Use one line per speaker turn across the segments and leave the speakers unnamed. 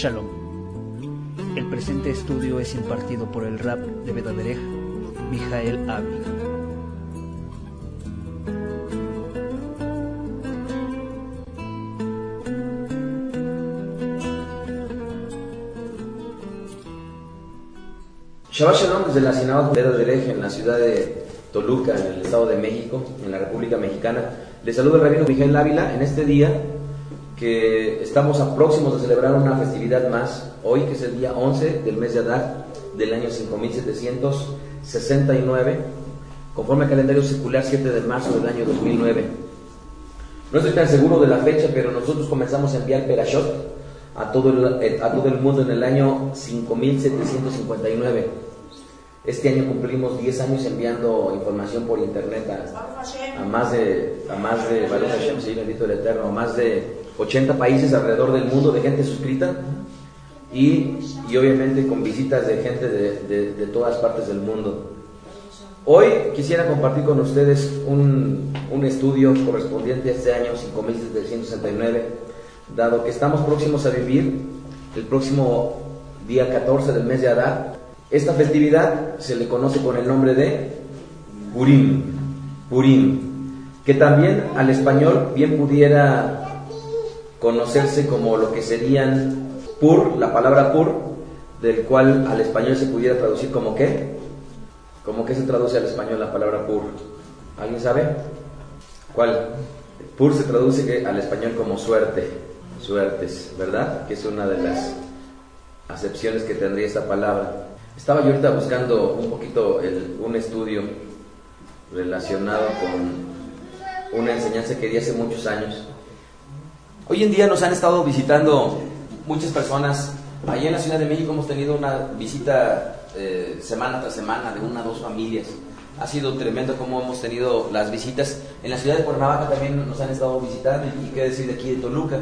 Shalom. El presente estudio es impartido por el rap de Bedaderech, Mijael Avi.
Shabbat Shalom desde la Sinagoga de Hereje en la ciudad de Toluca, en el Estado de México, en la República Mexicana. Les saluda el rabino Miguel Ávila en este día que estamos a próximos de celebrar una festividad más, hoy que es el día 11 del mes de Adar del año 5769, conforme al calendario secular 7 de marzo del año 2009. No estoy tan seguro de la fecha, pero nosotros comenzamos a enviar Perashot a todo el, a todo el mundo en el año 5759. Este año cumplimos 10 años enviando información por internet a, a más de, a más de, Hashem, sí, bendito el Eterno, a más de 80 países alrededor del mundo de gente suscrita y, y obviamente con visitas de gente de, de, de, todas partes del mundo. Hoy quisiera compartir con ustedes un, un estudio correspondiente a este año 5769, dado que estamos próximos a vivir el próximo día 14 del mes de Adar, esta festividad se le conoce con el nombre de Purim, Purim, que también al español bien pudiera conocerse como lo que serían pur, la palabra pur, del cual al español se pudiera traducir como qué, como que se traduce al español la palabra pur. ¿Alguien sabe? ¿Cuál? Pur se traduce al español como suerte, suertes, ¿verdad? Que es una de las acepciones que tendría esta palabra. Estaba yo ahorita buscando un poquito el, un estudio relacionado con una enseñanza que di hace muchos años. Hoy en día nos han estado visitando muchas personas. Allí en la Ciudad de México hemos tenido una visita eh, semana tras semana de una o dos familias. Ha sido tremendo como hemos tenido las visitas. En la ciudad de Cuernavaca también nos han estado visitando y qué decir de aquí de Toluca.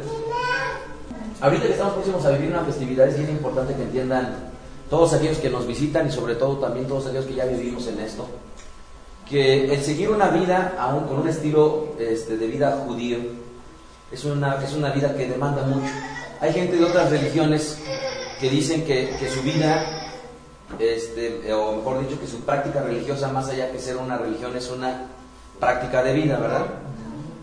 Ahorita que estamos próximos a vivir una festividad es bien importante que entiendan todos aquellos que nos visitan y sobre todo también todos aquellos que ya vivimos en esto, que el seguir una vida aún con un estilo este, de vida judío es una, es una vida que demanda mucho. Hay gente de otras religiones que dicen que, que su vida, este, o mejor dicho, que su práctica religiosa, más allá que ser una religión, es una práctica de vida, ¿verdad?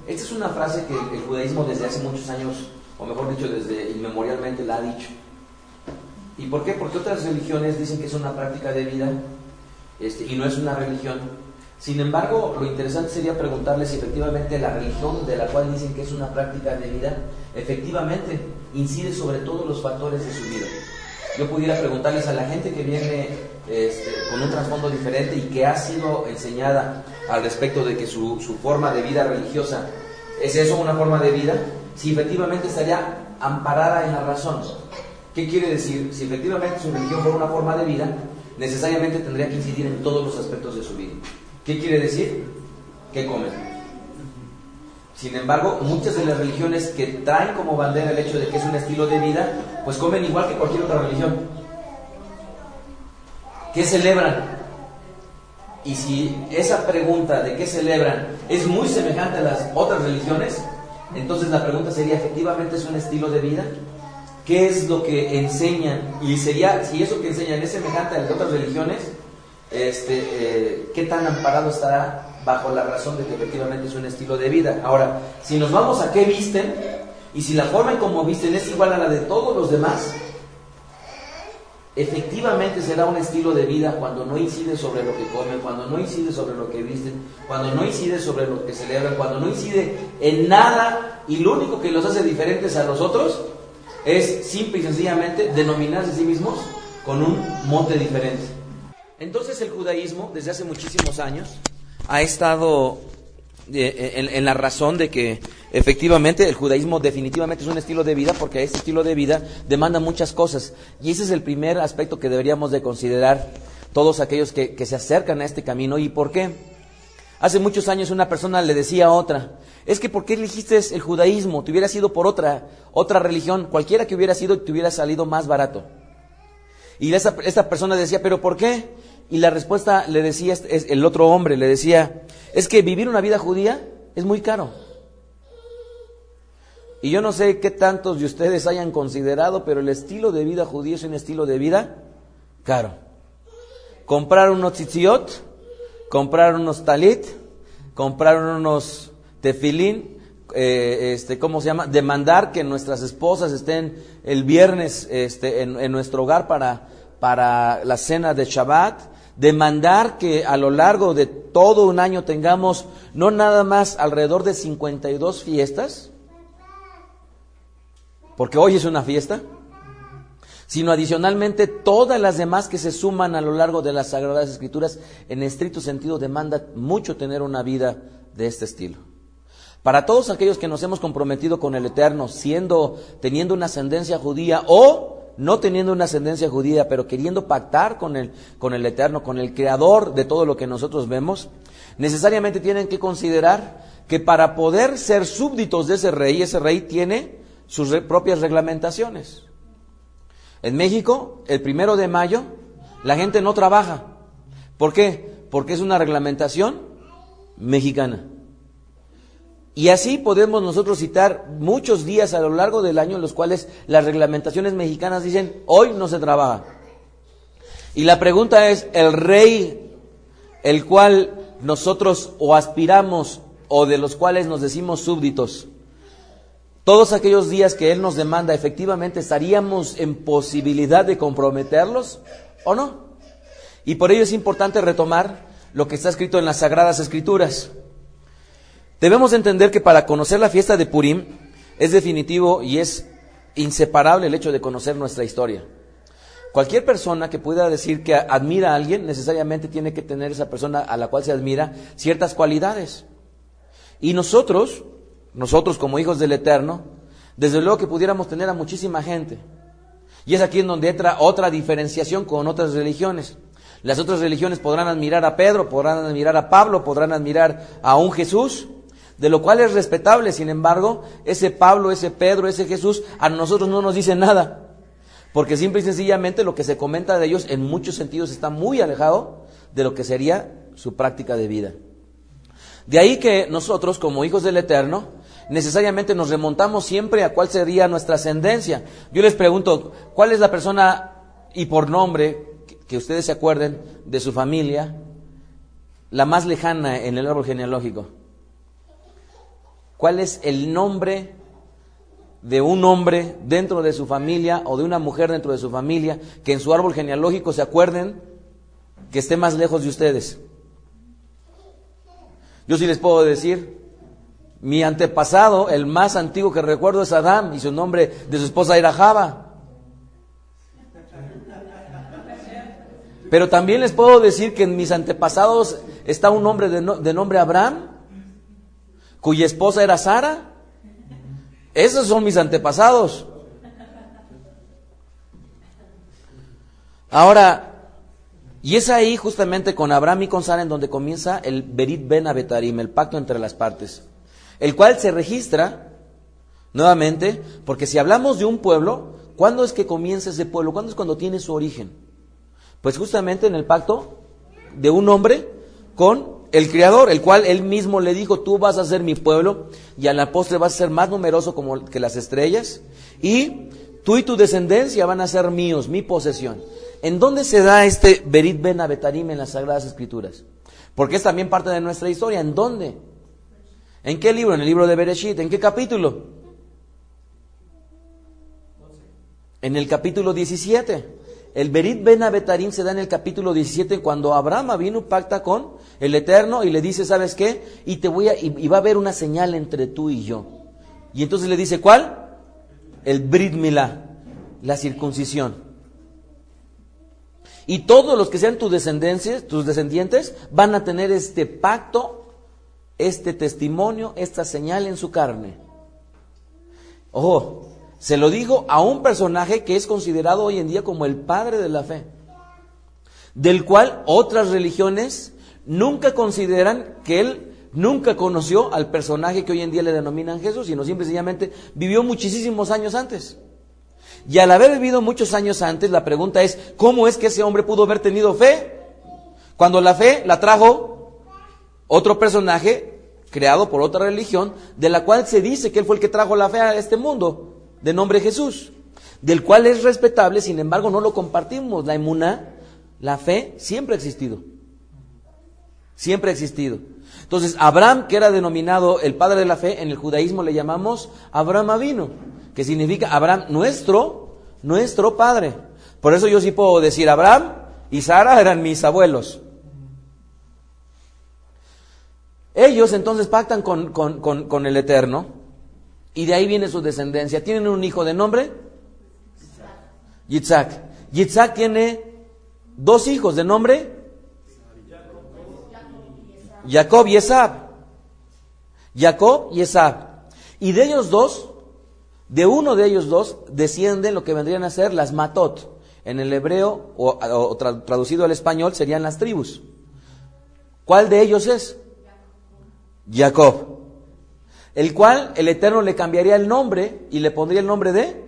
Esta es una frase que el judaísmo desde hace muchos años, o mejor dicho, desde inmemorialmente la ha dicho. ¿Y por qué? Porque otras religiones dicen que es una práctica de vida este, y no es una religión. Sin embargo, lo interesante sería preguntarles si efectivamente la religión de la cual dicen que es una práctica de vida, efectivamente incide sobre todos los factores de su vida. Yo pudiera preguntarles a la gente que viene este, con un trasfondo diferente y que ha sido enseñada al respecto de que su, su forma de vida religiosa es eso, una forma de vida, si efectivamente estaría amparada en la razón. ¿Qué quiere decir? Si efectivamente su religión fuera una forma de vida, necesariamente tendría que incidir en todos los aspectos de su vida. ¿Qué quiere decir? ¿Qué comen? Sin embargo, muchas de las religiones que traen como bandera el hecho de que es un estilo de vida, pues comen igual que cualquier otra religión. ¿Qué celebran? Y si esa pregunta de qué celebran es muy semejante a las otras religiones, entonces la pregunta sería, ¿efectivamente es un estilo de vida? qué es lo que enseñan y sería, si eso que enseñan es semejante a las otras religiones, este, eh, qué tan amparado estará bajo la razón de que efectivamente es un estilo de vida. Ahora, si nos vamos a qué visten y si la forma en cómo visten es igual a la de todos los demás, efectivamente será un estilo de vida cuando no incide sobre lo que comen, cuando no incide sobre lo que visten, cuando no incide sobre lo que celebran, cuando no incide en nada y lo único que los hace diferentes a los otros es simple y sencillamente denominarse a sí mismos con un monte diferente. Entonces el judaísmo desde hace muchísimos años ha estado eh, en, en, la razón de que efectivamente el judaísmo definitivamente es un estilo de vida porque este estilo de vida demanda muchas cosas y ese es el primer aspecto que deberíamos de considerar todos aquellos que, se acercan a este camino y por qué. Hace muchos años una persona le decía a otra, es que ¿por qué elegiste el judaísmo? Te hubiera sido por otra, otra religión, cualquiera que hubiera sido, te hubiera salido más barato. Y esa, esta persona decía, ¿pero por qué? Y la respuesta le decía, es, el otro hombre le decía, es que vivir una vida judía es muy caro. Y yo no sé qué tantos de ustedes hayan considerado, pero el estilo de vida judío es un estilo de vida caro. Comprar unos tzitziot, comprar unos talit, comprar unos tefilín, eh, este, ¿cómo se llama? Demandar que nuestras esposas estén el viernes este, en, en nuestro hogar para, para la cena de Shabbat, demandar que a lo largo de todo un año tengamos no nada más alrededor de 52 fiestas, porque hoy es una fiesta, sino adicionalmente todas las demás que se suman a lo largo de las Sagradas Escrituras, en estricto sentido demanda mucho tener una vida de este estilo. Para todos aquellos que nos hemos comprometido con el Eterno, siendo, teniendo una ascendencia judía o no teniendo una ascendencia judía, pero queriendo pactar con el, con el Eterno, con el Creador de todo lo que nosotros vemos, necesariamente tienen que considerar que para poder ser súbditos de ese rey, ese rey tiene sus propias reglamentaciones. En México, el primero de mayo, la gente no trabaja. ¿Por qué? Porque es una reglamentación mexicana. Y así podemos nosotros citar muchos días a lo largo del año en los cuales las reglamentaciones mexicanas dicen, hoy no se trabaja. Y la pregunta es, ¿el rey, el cual nosotros o aspiramos o de los cuales nos decimos súbditos, todos aquellos días que Él nos demanda, efectivamente estaríamos en posibilidad de comprometerlos o no. Y por ello es importante retomar lo que está escrito en las Sagradas Escrituras. Debemos entender que para conocer la fiesta de Purim es definitivo y es inseparable el hecho de conocer nuestra historia. Cualquier persona que pueda decir que admira a alguien, necesariamente tiene que tener esa persona a la cual se admira ciertas cualidades. Y nosotros, nosotros como hijos del Eterno, desde luego que pudiéramos tener a muchísima gente. Y es aquí en donde entra otra diferenciación con otras religiones. Las otras religiones podrán admirar a Pedro, podrán admirar a Pablo, podrán admirar a un Jesús, de lo cual es respetable. Sin embargo, ese Pablo, ese Pedro, ese Jesús, a nosotros no nos dice nada. Porque simple y sencillamente lo que se comenta de ellos en muchos sentidos está muy alejado de lo que sería su práctica de vida. De ahí que nosotros, como hijos del Eterno, necesariamente nos remontamos siempre a cuál sería nuestra ascendencia. Yo les pregunto, ¿cuál es la persona y por nombre que ustedes se acuerden de su familia la más lejana en el árbol genealógico? ¿Cuál es el nombre de un hombre dentro de su familia o de una mujer dentro de su familia que en su árbol genealógico se acuerden que esté más lejos de ustedes? Yo sí les puedo decir, mi antepasado, el más antiguo que recuerdo es Adán y su nombre de su esposa era Java. Pero también les puedo decir que en mis antepasados está un hombre de, de nombre Abraham, cuya esposa era Sara. Esos son mis antepasados. Ahora, y es ahí justamente con Abraham y con Sara en donde comienza el Berit Ben Abetarim, el pacto entre las partes el cual se registra nuevamente, porque si hablamos de un pueblo, ¿cuándo es que comienza ese pueblo? ¿Cuándo es cuando tiene su origen? Pues justamente en el pacto de un hombre con el Creador, el cual él mismo le dijo, tú vas a ser mi pueblo y a la postre vas a ser más numeroso como que las estrellas y tú y tu descendencia van a ser míos, mi posesión. ¿En dónde se da este Berit Ben Abetarim en las Sagradas Escrituras? Porque es también parte de nuestra historia. ¿En dónde? ¿En qué libro? En el libro de Bereshit. ¿En qué capítulo? En el capítulo 17. El Berit Ben Abetarim se da en el capítulo 17 cuando Abraham vino pacta con el Eterno y le dice, ¿sabes qué? Y te voy a, y, va a haber una señal entre tú y yo. Y entonces le dice, ¿cuál? El Brit la circuncisión. Y todos los que sean tus descendencias, tus descendientes, van a tener este pacto este testimonio, esta señal en su carne. Ojo, se lo digo a un personaje que es considerado hoy en día como el padre de la fe, del cual otras religiones nunca consideran que él nunca conoció al personaje que hoy en día le denominan Jesús, sino simple y sencillamente vivió muchísimos años antes. Y al haber vivido muchos años antes, la pregunta es, ¿cómo es que ese hombre pudo haber tenido fe? Cuando la fe la trajo otro personaje creado por otra religión, de la cual se dice que él fue el que trajo la fe a este mundo, de nombre Jesús, del cual es respetable, sin embargo no lo compartimos. La emuná, la fe, siempre ha existido. Siempre ha existido. Entonces, Abraham, que era denominado el padre de la fe, en el judaísmo le llamamos Abraham Avino, que significa Abraham nuestro, nuestro padre. Por eso yo sí puedo decir, Abraham y Sara eran mis abuelos. Ellos entonces pactan con, con, el Eterno y de ahí viene su descendencia. ¿Tienen un hijo de nombre? Yitzhak. Yitzhak tiene dos hijos de nombre. Jacob y Esab. Jacob y Esab. Y de ellos dos, de uno de ellos dos, descienden lo que vendrían a ser las matot. En el hebreo, o, traducido al español, serían las tribus. ¿Cuál de ellos es? Jacob, el cual el Eterno le cambiaría el nombre y le pondría el nombre de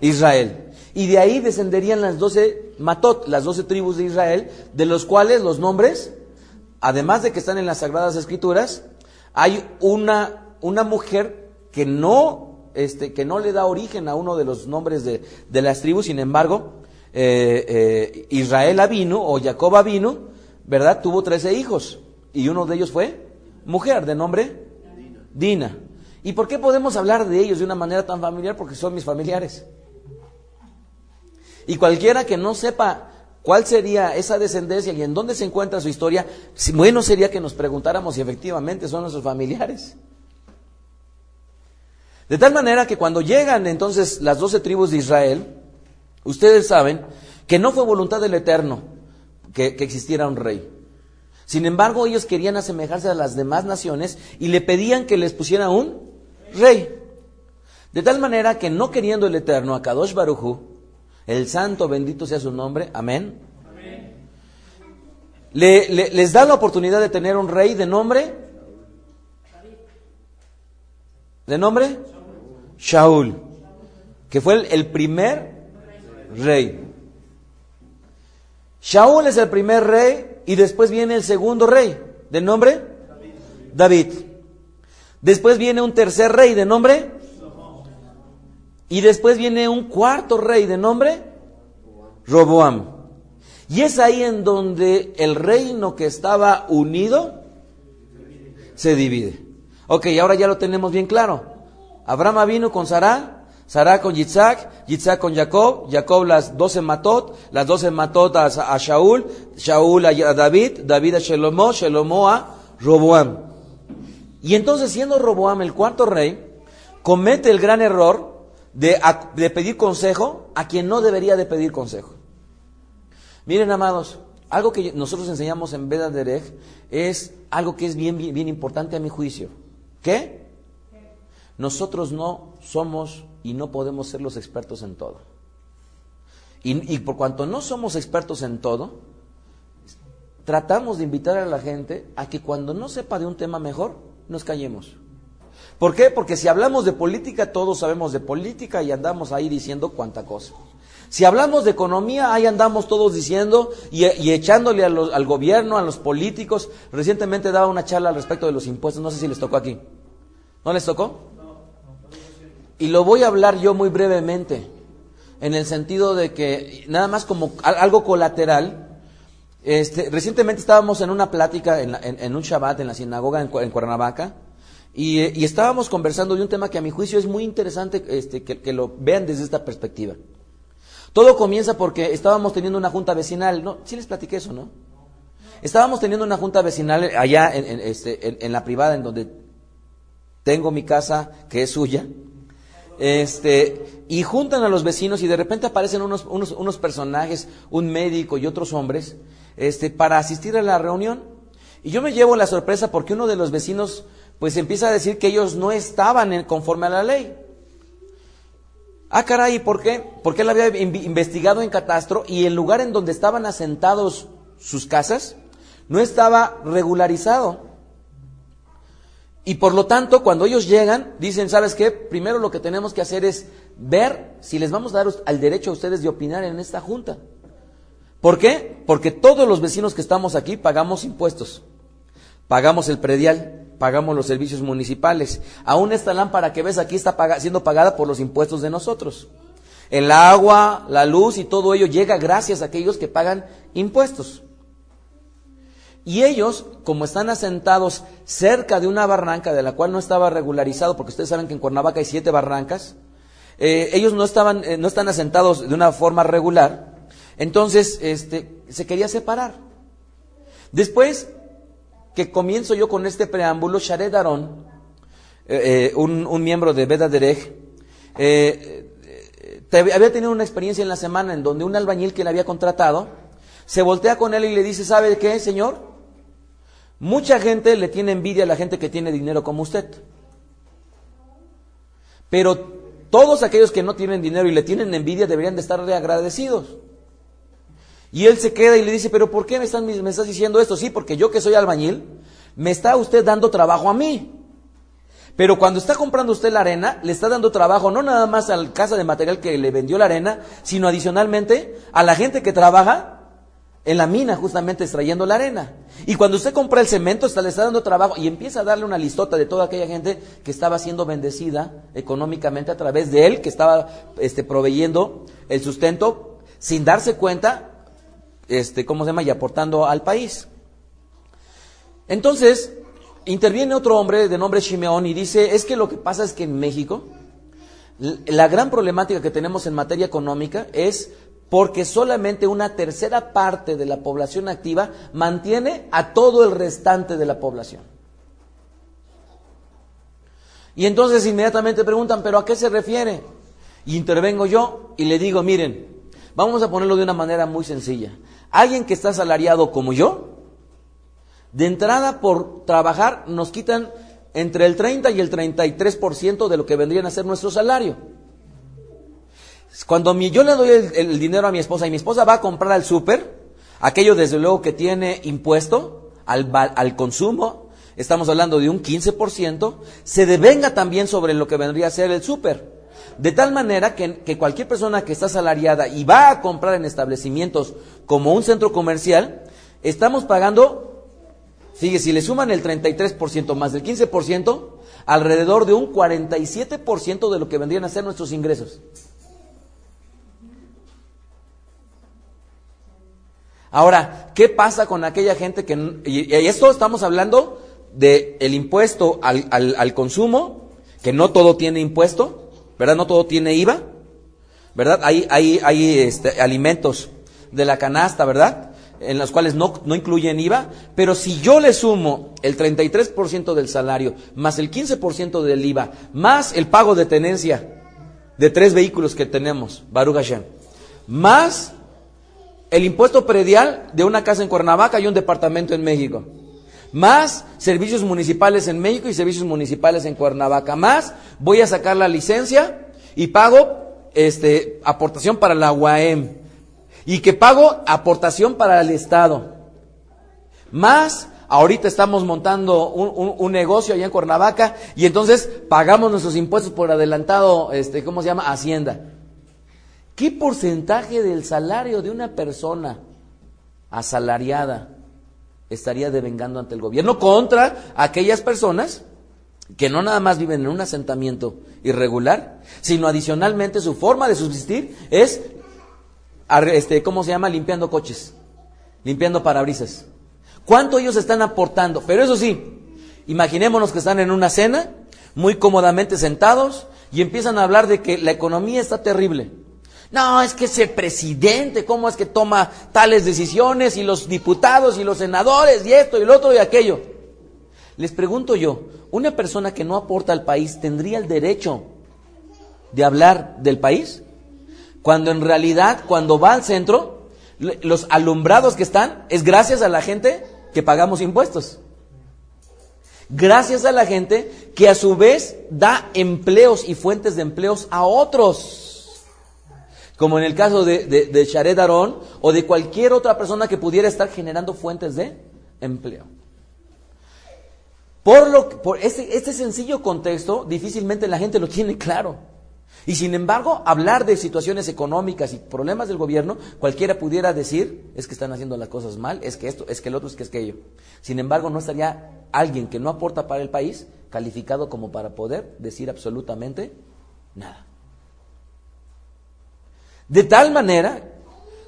Israel. Y de ahí descenderían las doce Matot, las doce tribus de Israel, de los cuales los nombres, además de que están en las Sagradas Escrituras, hay una, una mujer que no, este, que no le da origen a uno de los nombres de, de las tribus, sin embargo, eh, eh, Israel Avinu o Jacob Avinu, ¿verdad? Tuvo trece hijos y uno de ellos fue mujer de nombre Dina. ¿Y por qué podemos hablar de ellos de una manera tan familiar? Porque son mis familiares. Y cualquiera que no sepa cuál sería esa descendencia y en dónde se encuentra su historia, bueno sería que nos preguntáramos si efectivamente son nuestros familiares. De tal manera que cuando llegan entonces las doce tribus de Israel, ustedes saben que no fue voluntad del Eterno que existiera un rey. Sin embargo, ellos querían asemejarse a las demás naciones y le pedían que les pusiera un rey. De tal manera que no queriendo el Eterno a Kadosh Baruchu, el Santo, bendito sea su nombre, amén. les da la oportunidad de tener un rey de nombre. ¿De nombre? Shaul, que fue el, el primer rey. Shaul es el primer rey y después viene el segundo rey, ¿de nombre? David. Después viene un tercer rey, ¿de nombre? Y después viene un cuarto rey, ¿de nombre? Roboam. Y es ahí en donde el reino que estaba unido se divide. Ok, ahora ya lo tenemos bien claro. Abraham vino con Sarah, Sarah con Yitzhak, Yitzhak con Jacob, Jacob las doce matot, las doce matot a, Shaul, Shaul a David, David a Shelomo, Shelomo a Roboam. Y entonces siendo Roboam el cuarto rey, comete el gran error de, de pedir consejo a quien no debería de pedir consejo. Miren, amados, algo que nosotros enseñamos en Veda Derech es algo que es bien, bien, bien importante a mi juicio. ¿Qué? Nosotros no somos y no podemos ser los expertos en todo. Y, por cuanto no somos expertos en todo, tratamos de invitar a la gente a que cuando no sepa de un tema mejor, nos callemos. ¿Por qué? Porque si hablamos de política, todos sabemos de política y andamos ahí diciendo cuánta cosa. Si hablamos de economía, ahí andamos todos diciendo y, echándole al gobierno, a los políticos. Recientemente daba una charla al respecto de los impuestos, no sé si les tocó aquí. ¿No les tocó? Y lo voy a hablar yo muy brevemente, en el sentido de que, nada más como algo colateral, este, recientemente estábamos en una plática en, un Shabbat en la sinagoga en, Cuernavaca, y, estábamos conversando de un tema que a mi juicio es muy interesante este, que, lo vean desde esta perspectiva. Todo comienza porque estábamos teniendo una junta vecinal, ¿no? Sí les platiqué eso, ¿no? Estábamos teniendo una junta vecinal allá en, este, en la privada, en donde tengo mi casa, que es suya, este, y juntan a los vecinos y de repente aparecen unos, unos, unos personajes, un médico y otros hombres, este, para asistir a la reunión. Y yo me llevo la sorpresa porque uno de los vecinos pues empieza a decir que ellos no estaban conforme a la ley. Ah, caray, ¿por qué? Porque él había investigado en catastro y el lugar en donde estaban asentados sus casas no estaba regularizado. Y por lo tanto, cuando ellos llegan, dicen, ¿sabes qué? Primero lo que tenemos que hacer es ver si les vamos a dar al derecho a ustedes de opinar en esta junta. ¿Por qué? Porque todos los vecinos que estamos aquí pagamos impuestos. Pagamos el predial, pagamos los servicios municipales. Aún esta lámpara que ves aquí está siendo pagada por los impuestos de nosotros. El agua, la luz y todo ello llega gracias a aquellos que pagan impuestos. Y ellos, como están asentados cerca de una barranca de la cual no estaba regularizado, porque ustedes saben que en Cuernavaca hay siete barrancas, eh, ellos no, estaban, eh, no están asentados de una forma regular, entonces este, se quería separar. Después que comienzo yo con este preámbulo, Shared Aron, eh, un, un, miembro de Beda Derech, había tenido una experiencia en la semana en donde un albañil que le había contratado se voltea con él y le dice, ¿sabe qué, señor? Mucha gente le tiene envidia a la gente que tiene dinero como usted. Pero todos aquellos que no tienen dinero y le tienen envidia deberían de estarle agradecidos. Y él se queda y le dice, pero ¿por qué me, están, me estás diciendo esto? Sí, porque yo que soy albañil, me está usted dando trabajo a mí. Pero cuando está comprando usted la arena, le está dando trabajo no nada más al casa de material que le vendió la arena, sino adicionalmente a la gente que trabaja en la mina justamente extrayendo la arena. Y cuando usted compra el cemento, está, le está dando trabajo y empieza a darle una listota de toda aquella gente que estaba siendo bendecida económicamente a través de él, que estaba este, proveyendo el sustento sin darse cuenta, este, ¿cómo se llama? Y aportando al país. Entonces, interviene otro hombre de nombre Shimeón y dice, es que lo que pasa es que en México la gran problemática que tenemos en materia económica es porque solamente una tercera parte de la población activa mantiene a todo el restante de la población. Y entonces inmediatamente preguntan, ¿pero a qué se refiere? Y intervengo yo y le digo, miren, vamos a ponerlo de una manera muy sencilla. Alguien que está asalariado como yo, de entrada, por trabajar, nos quitan entre el 30 y el 33% de lo que vendrían a ser nuestro salario. Cuando yo le doy el, dinero a mi esposa y mi esposa va a comprar al súper, aquello desde luego que tiene impuesto al, al consumo, estamos hablando de un 15%, se devenga también sobre lo que vendría a ser el súper. De tal manera que, cualquier persona que está asalariada y va a comprar en establecimientos como un centro comercial, estamos pagando Sigue, si le suman el 33% más del 15%, alrededor de un 47% de lo que vendrían a ser nuestros ingresos. Ahora, ¿qué pasa con aquella gente que... Y, esto estamos hablando del el impuesto al, al, consumo, que no todo tiene impuesto, ¿verdad? No todo tiene IVA, ¿verdad? Hay, hay, este, alimentos de la canasta, ¿verdad? en las cuales no, no incluyen IVA, pero si yo le sumo el 33% del salario, más el 15% del IVA, más el pago de tenencia de tres vehículos que tenemos, Baruch Hashem, más el impuesto predial de una casa en Cuernavaca y un departamento en México, más servicios municipales en México y servicios municipales en Cuernavaca, más voy a sacar la licencia y pago este, aportación para la UAM, y que pago aportación para el Estado. Más, ahorita estamos montando un, negocio allá en Cuernavaca y entonces pagamos nuestros impuestos por adelantado, este, ¿cómo se llama? Hacienda. ¿Qué porcentaje del salario de una persona asalariada estaría devengando ante el gobierno contra aquellas personas que no nada más viven en un asentamiento irregular, sino adicionalmente su forma de subsistir es este, ¿cómo se llama? Limpiando coches, limpiando parabrisas. ¿Cuánto ellos están aportando? Pero eso sí, imaginémonos que están en una cena, muy cómodamente sentados, y empiezan a hablar de que la economía está terrible. No, es que ese presidente, ¿cómo es que toma tales decisiones? Y los diputados y los senadores, y esto y lo otro y aquello. Les pregunto yo, ¿una persona que no aporta al país tendría el derecho de hablar del país? Cuando en realidad, cuando va al centro, los alumbrados que están es gracias a la gente que pagamos impuestos. Gracias a la gente que a su vez da empleos y fuentes de empleos a otros. Como en el caso de, Shared Aron o de cualquier otra persona que pudiera estar generando fuentes de empleo. Por, lo, por este, este sencillo contexto, difícilmente la gente lo tiene claro. Y sin embargo, hablar de situaciones económicas y problemas del gobierno, cualquiera pudiera decir, es que están haciendo las cosas mal, es que esto, es que el otro, es que es aquello. Sin embargo, no estaría alguien que no aporta para el país calificado como para poder decir absolutamente nada. De tal manera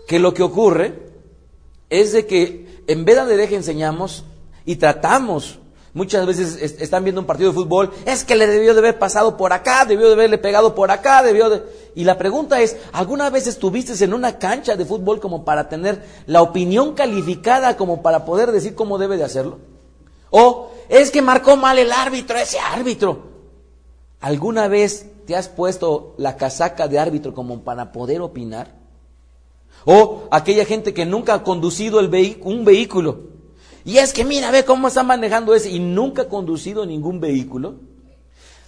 que lo que ocurre es de que en vez de deje enseñamos y tratamos Muchas veces están viendo un partido de fútbol, es que le debió de haber pasado por acá, debió de haberle pegado por acá, debió de... Y la pregunta es, ¿alguna vez estuviste en una cancha de fútbol como para tener la opinión calificada como para poder decir cómo debe de hacerlo? O es que marcó mal el árbitro, ese árbitro. ¿Alguna vez te has puesto la casaca de árbitro como para poder opinar? O aquella gente que nunca ha conducido un vehículo y es que mira, ve cómo está manejando ese y nunca ha conducido ningún vehículo.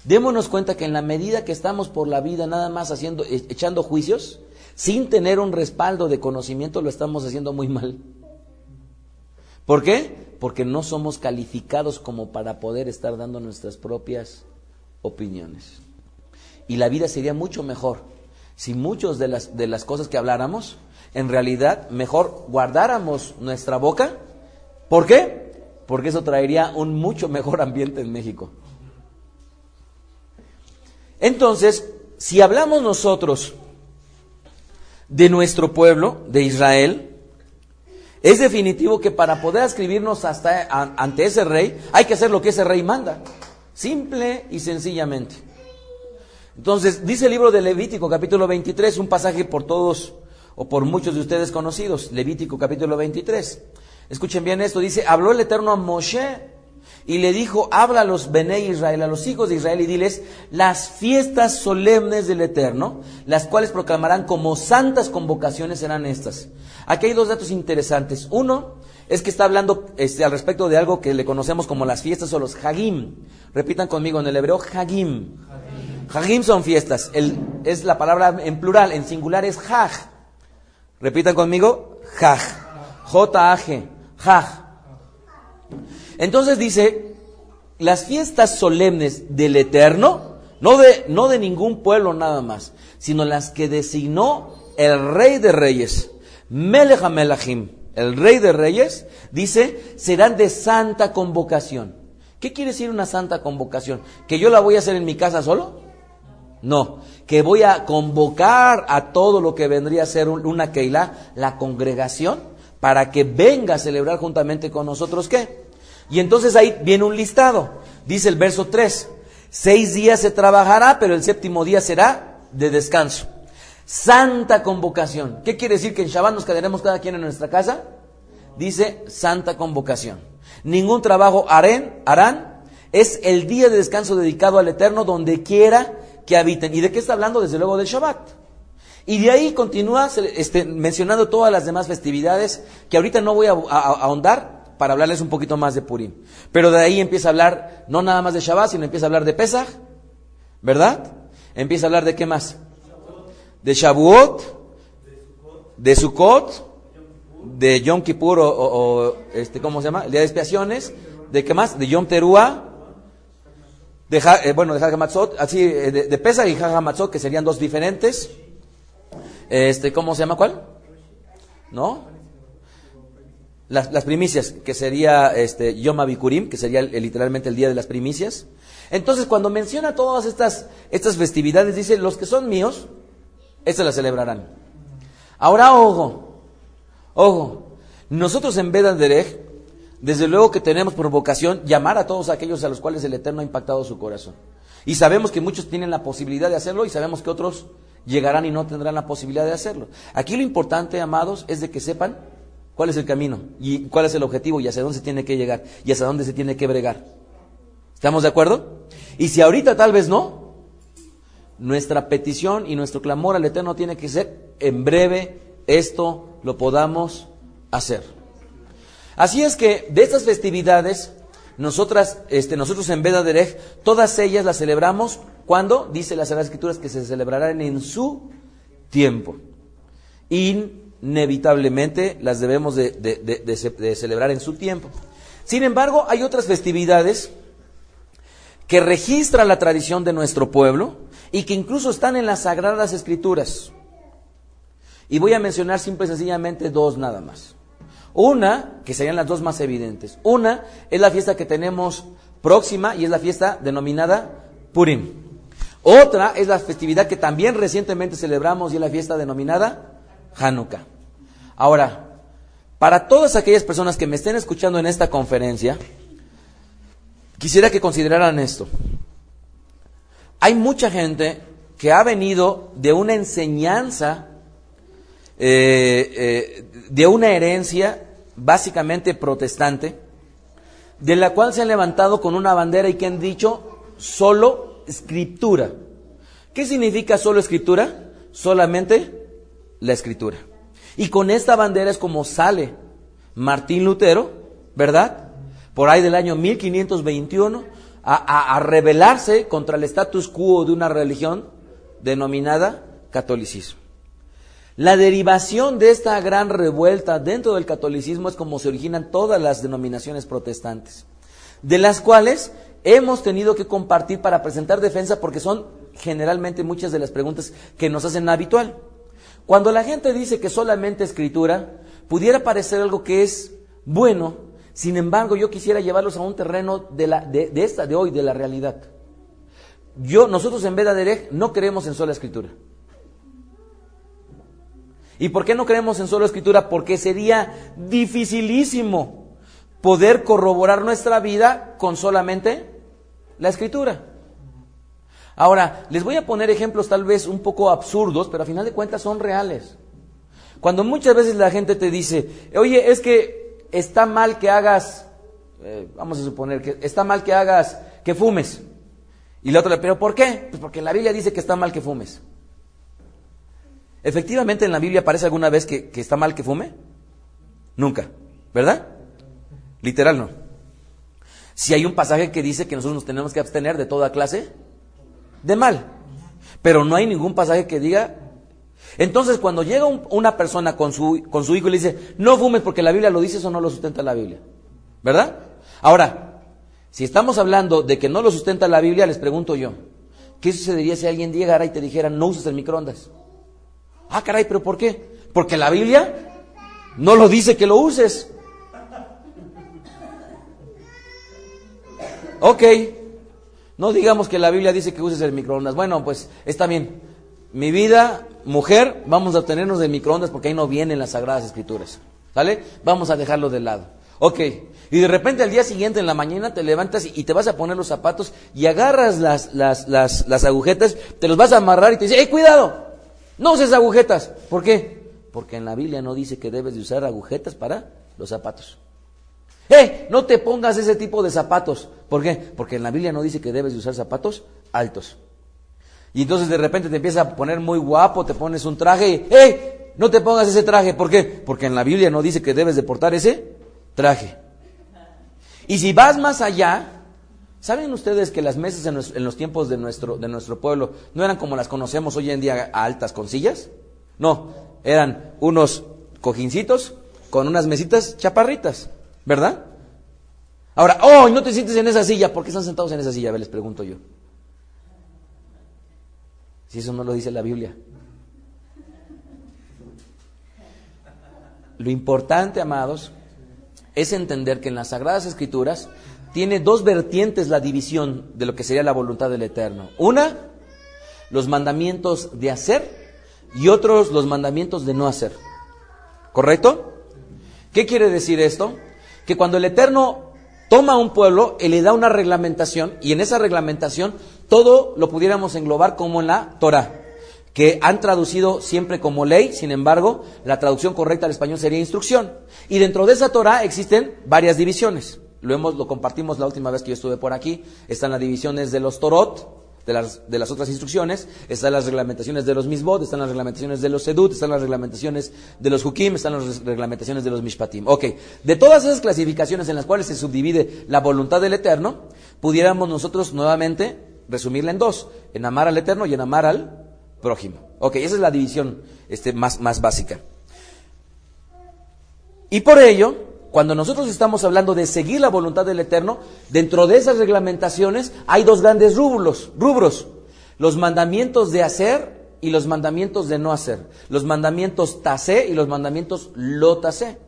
Démonos cuenta que en la medida que estamos por la vida nada más haciendo, e, echando juicios, sin tener un respaldo de conocimiento, lo estamos haciendo muy mal. ¿Por qué? Porque no somos calificados como para poder estar dando nuestras propias opiniones. Y la vida sería mucho mejor si muchas de las, de las cosas que habláramos, en realidad mejor guardáramos nuestra boca ¿Por qué? Porque eso traería un mucho mejor ambiente en México. Entonces, si hablamos nosotros de nuestro pueblo, de Israel, es definitivo que para poder escribirnos hasta ante ese rey, hay que hacer lo que ese rey manda, simple y sencillamente. Entonces, dice el libro de Levítico, capítulo 23, un pasaje por todos o por muchos de ustedes conocidos, Levítico capítulo 23. Escuchen bien esto, dice, habló el Eterno a Moshe y le dijo, habla a los Bene Israel, a los hijos de Israel y diles, las fiestas solemnes del Eterno, las cuales proclamarán como santas convocaciones serán estas. Aquí hay dos datos interesantes. Uno es que está hablando este, al respecto de algo que le conocemos como las fiestas o los Hagim. Repitan conmigo en el hebreo, Hagim. Hagim son fiestas. es la palabra en plural, en singular es Hag. Repitan conmigo, Hag. J-A-G. Entonces dice, las fiestas solemnes del Eterno, no de, no de ningún pueblo nada más, sino las que designó el Rey de Reyes, Melech el Rey de Reyes, dice, serán de santa convocación. ¿Qué quiere decir una santa convocación? ¿Que yo la voy a hacer en mi casa solo? No, que voy a convocar a todo lo que vendría a ser una Keilah, la congregación, para que venga a celebrar juntamente con nosotros qué. Y entonces ahí viene un listado. Dice el verso 3, seis días se trabajará, pero el séptimo día será de descanso. Santa convocación. ¿Qué quiere decir que en Shabbat nos quedaremos cada quien en nuestra casa? Dice santa convocación. Ningún trabajo harán, harán. Es el día de descanso dedicado al Eterno donde quiera que habiten. ¿Y de qué está hablando? Desde luego del Shabbat. Y de ahí continúa este, mencionando todas las demás festividades que ahorita no voy a, ahondar para hablarles un poquito más de Purim. Pero de ahí empieza a hablar no nada más de Shabbat, sino empieza a hablar de Pesach, ¿verdad? Empieza a hablar de qué más? De Shavuot, de Sukkot, de Yom Kippur o, este, ¿cómo se llama? El día de expiaciones, de qué más? De Yom Teruah, de, eh, bueno, de Hagamatzot, así, eh, de, de y que serían dos diferentes. Este, ¿cómo se llama cuál? ¿No? Las, primicias, que sería este, Yom Abikurim, que sería literalmente el día de las primicias. Entonces, cuando menciona todas estas, estas festividades, dice, los que son míos, estas las celebrarán. Ahora, ojo, ojo, nosotros en Derech, desde luego que tenemos por vocación llamar a todos aquellos a los cuales el Eterno ha impactado su corazón. Y sabemos que muchos tienen la posibilidad de hacerlo y sabemos que otros llegarán y no tendrán la posibilidad de hacerlo. Aquí lo importante, amados, es de que sepan cuál es el camino y cuál es el objetivo y hacia dónde se tiene que llegar y hacia dónde se tiene que bregar. ¿Estamos de acuerdo? Y si ahorita tal vez no, nuestra petición y nuestro clamor al Eterno tiene que ser en breve esto lo podamos hacer. Así es que de estas festividades, nosotras, este, nosotros en Veda Derech, todas ellas las celebramos cuando dice las Escrituras que se celebrarán en su tiempo. Inevitablemente las debemos de, celebrar en su tiempo. Sin embargo, hay otras festividades que registran la tradición de nuestro pueblo y que incluso están en las Sagradas Escrituras. Y voy a mencionar simple y sencillamente dos nada más. Una, que serían las dos más evidentes. Una es la fiesta que tenemos próxima y es la fiesta denominada Purim. Otra es la festividad que también recientemente celebramos y es la fiesta denominada Hanukkah. Ahora, para todas aquellas personas que me estén escuchando en esta conferencia, quisiera que consideraran esto. Hay mucha gente que ha venido de una enseñanza, eh, eh, de una herencia básicamente protestante, de la cual se han levantado con una bandera y que han dicho solo escritura. ¿Qué significa solo escritura? Solamente la escritura. Y con esta bandera es como sale Martín Lutero, ¿verdad? Por ahí del año 1521, a, a, rebelarse contra el status quo de una religión denominada catolicismo. La derivación de esta gran revuelta dentro del catolicismo es como se originan todas las denominaciones protestantes, de las cuales hemos tenido que compartir para presentar defensa porque son generalmente muchas de las preguntas que nos hacen habitual. Cuando la gente dice que solamente escritura, pudiera parecer algo que es bueno, sin embargo yo quisiera llevarlos a un terreno de, la, de, esta, de hoy, de la realidad. Yo, nosotros en Veda no creemos en sola escritura. ¿Y por qué no creemos en sola escritura? Porque sería dificilísimo poder corroborar nuestra vida con solamente la escritura. Ahora, les voy a poner ejemplos tal vez un poco absurdos, pero a final de cuentas son reales. Cuando muchas veces la gente te dice, oye, es que está mal que hagas, eh, vamos a suponer que está mal que hagas, que fumes. Y la otra le, pero ¿por qué? Pues porque la Biblia dice que está mal que fumes. Efectivamente en la Biblia aparece alguna vez que, está mal que fume. Nunca, ¿verdad? Literal no. Si hay un pasaje que dice que nosotros nos tenemos que abstener de toda clase de mal. Pero no hay ningún pasaje que diga. Entonces, cuando llega una persona con su, con su hijo y le dice, no fumes porque la Biblia lo dice, eso no lo sustenta la Biblia. ¿Verdad? Ahora, si estamos hablando de que no lo sustenta la Biblia, les pregunto yo, ¿qué sucedería si alguien llegara y te dijera, no uses el microondas? Ah, caray, pero ¿por qué? Porque la Biblia no lo dice que lo uses. Ok, no digamos que la Biblia dice que uses el microondas. Bueno, pues está bien. Mi vida, mujer, vamos a obtenernos del microondas porque ahí no vienen las sagradas escrituras. ¿Sale? Vamos a dejarlo de lado. Ok. Y de repente al día siguiente en la mañana te levantas y te vas a poner los zapatos y agarras las, las, las, las agujetas, te los vas a amarrar y te dice, ¡eh, cuidado! No uses agujetas. ¿Por qué? Porque en la Biblia no dice que debes de usar agujetas para los zapatos. ¡Eh! No te pongas ese tipo de zapatos. ¿Por qué? Porque en la Biblia no dice que debes de usar zapatos altos. Y entonces de repente te empieza a poner muy guapo, te pones un traje ¡eh! No te pongas ese traje. ¿Por qué? Porque en la Biblia no dice que debes de portar ese traje. Y si vas más allá, ¿saben ustedes que las mesas en los, tiempos de nuestro, de nuestro pueblo no eran como las conocemos hoy en día altas con sillas? No, eran unos cojincitos con unas mesitas chaparritas. ¿Verdad? Ahora, oh, no te sientes en esa silla. ¿Por qué están sentados en esa silla? A ver, les pregunto yo. Si eso no lo dice la Biblia. Lo importante, amados, es entender que en las Sagradas Escrituras tiene dos vertientes la división de lo que sería la voluntad del Eterno. Una, los mandamientos de hacer y otros los mandamientos de no hacer. ¿Correcto? ¿Qué quiere decir esto? que cuando el Eterno toma un pueblo, Él le da una reglamentación y en esa reglamentación todo lo pudiéramos englobar como en la Torah, que han traducido siempre como ley, sin embargo, la traducción correcta al español sería instrucción. Y dentro de esa Torah existen varias divisiones. Lo, hemos, lo compartimos la última vez que yo estuve por aquí. Están las divisiones de los Torot, de las, de las otras instrucciones, están las reglamentaciones de los misbot, están las reglamentaciones de los sedut, están las reglamentaciones de los hukim, están las reglamentaciones de los mishpatim. Ok, de todas esas clasificaciones en las cuales se subdivide la voluntad del Eterno, pudiéramos nosotros nuevamente resumirla en dos, en amar al Eterno y en amar al prójimo. Ok, esa es la división este, más, más básica. Y por ello, cuando nosotros estamos hablando de seguir la voluntad del Eterno, dentro de esas reglamentaciones hay dos grandes rubros, rubros. Los mandamientos de hacer y los mandamientos de no hacer. Los mandamientos tasé y los mandamientos lo tasé.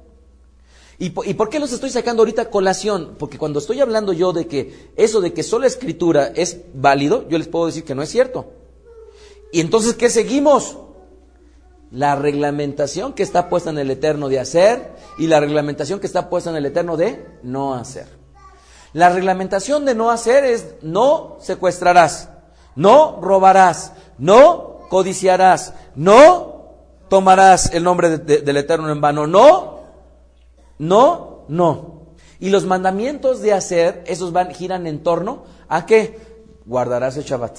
¿Y por, ¿Y por qué los estoy sacando ahorita colación? Porque cuando estoy hablando yo de que eso de que solo escritura es válido, yo les puedo decir que no es cierto. Y entonces, ¿qué seguimos? La reglamentación que está puesta en el Eterno de hacer y la reglamentación que está puesta en el Eterno de no hacer. La reglamentación de no hacer es no secuestrarás, no robarás, no codiciarás, no tomarás el nombre del Eterno en vano, no, no, no. Y los mandamientos de hacer, esos van, giran en torno a qué? Guardarás el Shabbat,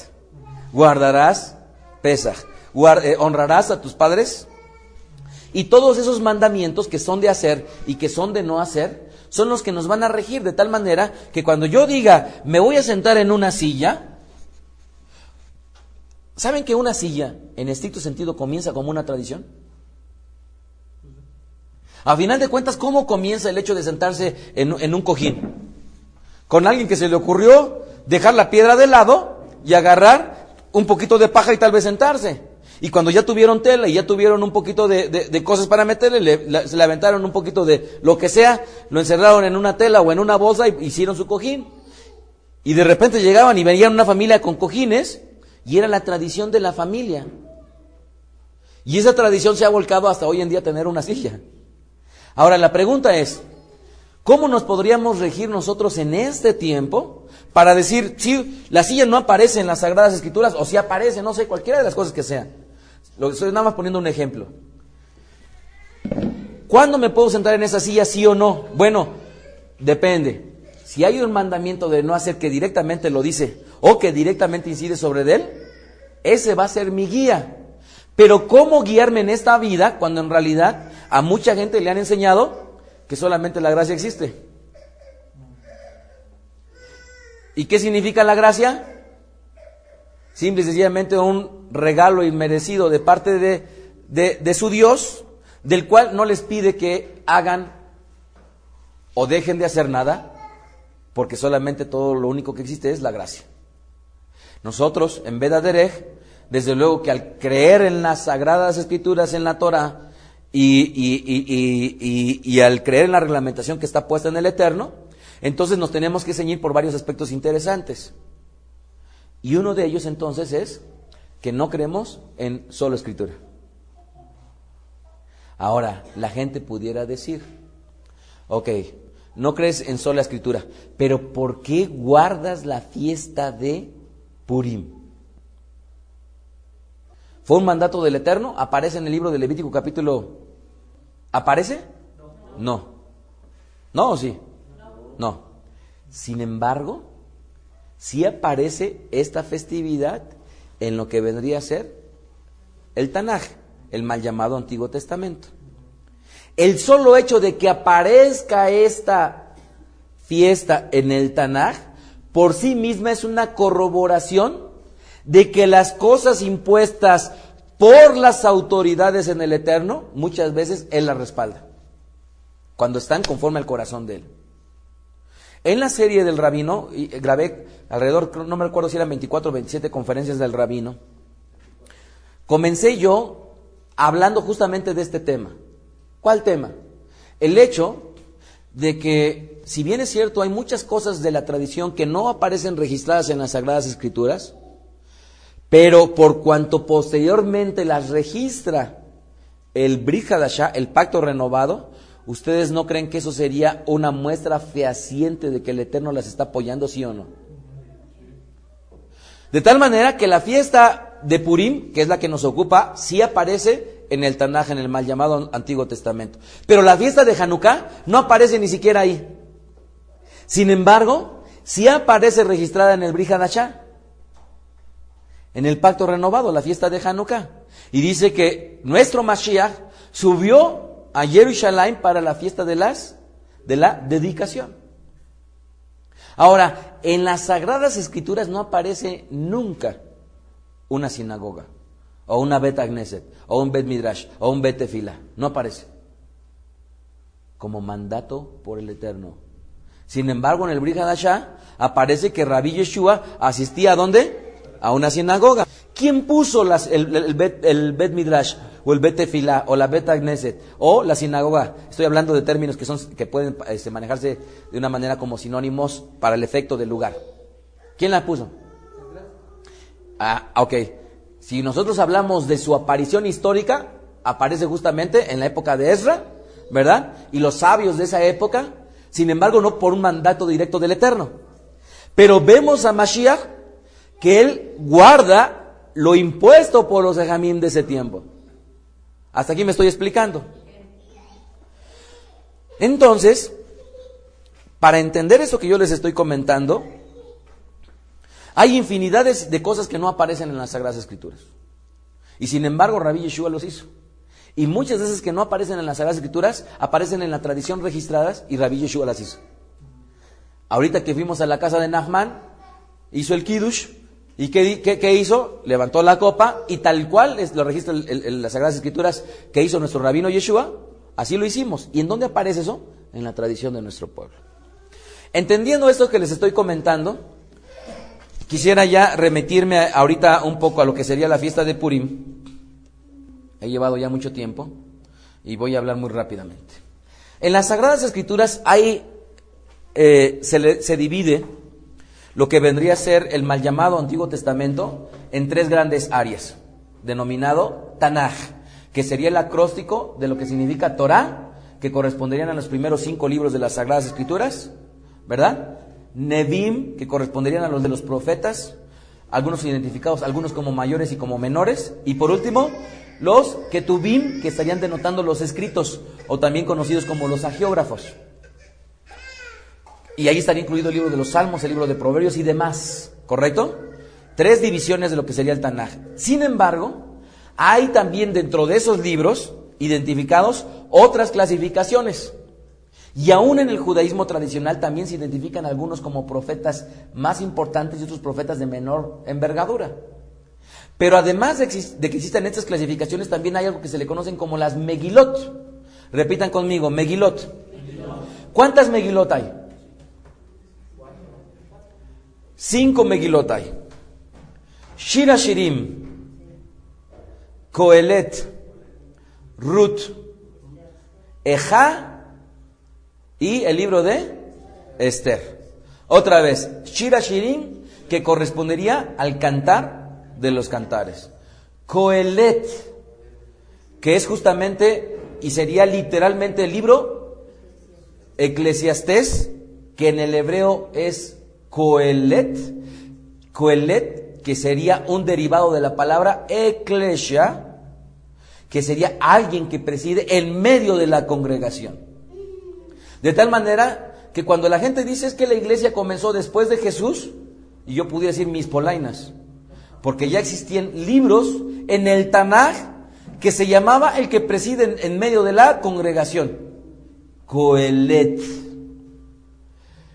guardarás Pesach, honrarás a tus padres. Y todos esos mandamientos que son de hacer y que son de no hacer, son los que nos van a regir de tal manera que cuando yo diga, me voy a sentar en una silla, ¿saben que una silla, en estricto sentido, comienza como una tradición? A final de cuentas, ¿cómo comienza el hecho de sentarse en, en un cojín? Con alguien que se le ocurrió dejar la piedra de lado y agarrar un poquito de paja y tal vez sentarse. Y cuando ya tuvieron tela y ya tuvieron un poquito de, cosas para meterle, le, se le aventaron un poquito de lo que sea, lo encerraron en una tela o en una bolsa y hicieron su cojín. Y de repente llegaban y venían una familia con cojines y era la tradición de la familia. Y esa tradición se ha volcado hasta hoy en día tener una silla. Ahora la pregunta es, ¿cómo nos podríamos regir nosotros en este tiempo para decir, si la silla no aparece en las Sagradas Escrituras o si aparece, no sé, cualquiera de las cosas que sean? Lo estoy nada más poniendo un ejemplo. ¿Cuándo me puedo sentar en esa silla, sí o no? Bueno, depende. Si hay un mandamiento de no hacer que directamente lo dice o que directamente incide sobre él, ese va a ser mi guía. Pero ¿cómo guiarme en esta vida cuando en realidad a mucha gente le han enseñado que solamente la gracia existe? ¿Y qué significa la gracia? Simple y sencillamente un regalo inmerecido de parte de, de, su Dios, del cual no les pide que hagan o dejen de hacer nada, porque solamente todo lo único que existe es la gracia. Nosotros, en Derech, desde luego que al creer en las sagradas escrituras en la Torah y, al creer en la reglamentación que está puesta en el Eterno, entonces nos tenemos que ceñir por varios aspectos interesantes. Y uno de ellos entonces es que no creemos en solo escritura. Ahora, la gente pudiera decir, ok, no crees en sola escritura, pero ¿por qué guardas la fiesta de Purim? ¿Fue un mandato del Eterno? ¿Aparece en el libro de Levítico capítulo? ¿Aparece? No. ¿No o sí? No. Sin embargo, sí aparece esta festividad en lo que vendría a ser el Tanaj, el mal llamado Antiguo Testamento. El solo hecho de que aparezca esta fiesta en el Tanaj por sí misma es una corroboración de que las cosas impuestas por las autoridades en el Eterno muchas veces Él las respalda, cuando están conforme al corazón de Él. En la serie del rabino, y grabé alrededor, no me recuerdo si eran 24 o 27 conferencias del rabino, comencé yo hablando justamente de este tema. ¿Cuál tema? El hecho de que, si bien es cierto, hay muchas cosas de la tradición que no aparecen registradas en las Sagradas Escrituras, pero por cuanto posteriormente las registra el Brihadashah, el pacto renovado, ¿Ustedes no creen que eso sería una muestra fehaciente de que el Eterno las está apoyando, sí o no? De tal manera que la fiesta de Purim, que es la que nos ocupa, sí aparece en el Tanaj, en el mal llamado Antiguo Testamento. Pero la fiesta de Hanukkah no aparece ni siquiera ahí. Sin embargo, sí aparece registrada en el Brihadashah, en el pacto renovado, la fiesta de Hanukkah. Y dice que nuestro Mashiach subió a Jerusalén para la fiesta de las de la dedicación. Ahora, en las sagradas escrituras no aparece nunca una sinagoga o una Bet Agneset o un Bet Midrash o un Bet Tefila, no aparece como mandato por el Eterno. Sin embargo, en el Brihadashah aparece que Rabbi Yeshua asistía a dónde? A una sinagoga. ¿Quién puso las, el, bet, Midrash o el Bet Tefilá o la Bet Agneset o la sinagoga? Estoy hablando de términos que, son, que pueden este, manejarse de una manera como sinónimos para el efecto del lugar. ¿Quién la puso? Ah, ok. Si nosotros hablamos de su aparición histórica, aparece justamente en la época de Ezra, ¿verdad? Y los sabios de esa época, sin embargo, no por un mandato directo del Eterno. Pero vemos a Mashiach que él guarda lo impuesto por los ejamín de ese tiempo. Hasta aquí me estoy explicando. Entonces, para entender eso que yo les estoy comentando, hay infinidades de cosas que no aparecen en las Sagradas Escrituras. Y sin embargo, Rabbi Yeshua los hizo. Y muchas veces que no aparecen en las Sagradas Escrituras, aparecen en la tradición registradas y Rabbi Yeshua las hizo. Ahorita que fuimos a la casa de Nahman, hizo el Kiddush, ¿Y qué, hizo? Levantó la copa y tal cual lo registra en las Sagradas Escrituras que hizo nuestro rabino Yeshua, así lo hicimos. ¿Y en dónde aparece eso? En la tradición de nuestro pueblo. Entendiendo esto que les estoy comentando, quisiera ya remitirme ahorita un poco a lo que sería la fiesta de Purim. He llevado ya mucho tiempo y voy a hablar muy rápidamente. En las Sagradas Escrituras hay, eh, se, se divide lo que vendría a ser el mal llamado Antiguo Testamento en tres grandes áreas, denominado Tanaj, que sería el acróstico de lo que significa Torah, que corresponderían a los primeros cinco libros de las Sagradas Escrituras, ¿verdad? Nevim, que corresponderían a los de los profetas, algunos identificados, algunos como mayores y como menores, y por último, los Ketubim, que estarían denotando los escritos, o también conocidos como los agiógrafos. Y ahí estaría incluido el libro de los Salmos, el libro de Proverbios y demás, ¿correcto? Tres divisiones de lo que sería el Tanaj. Sin embargo, hay también dentro de esos libros identificados otras clasificaciones. Y aún en el judaísmo tradicional también se identifican algunos como profetas más importantes y otros profetas de menor envergadura. Pero además de, que existan estas clasificaciones, también hay algo que se le conocen como las Megilot. Repitan conmigo, Megilot. ¿Cuántas Megilot hay? Cinco Megilot hay. Shira Shirim, Koelet, Ruth, Eja y el libro de Esther. Otra vez, Shira Shirim, que correspondería al cantar de los cantares. Koelet, que es justamente y sería literalmente el libro Eclesiastés, que en el hebreo es Coelet, Coelet, que sería un derivado de la palabra eclesia, que sería alguien que preside en medio de la congregación. De tal manera que cuando la gente dice es que la iglesia comenzó después de Jesús, y yo pudiera decir mis polainas, porque ya existían libros en el Tanaj que se llamaba el que preside en, medio de la congregación, Coelet.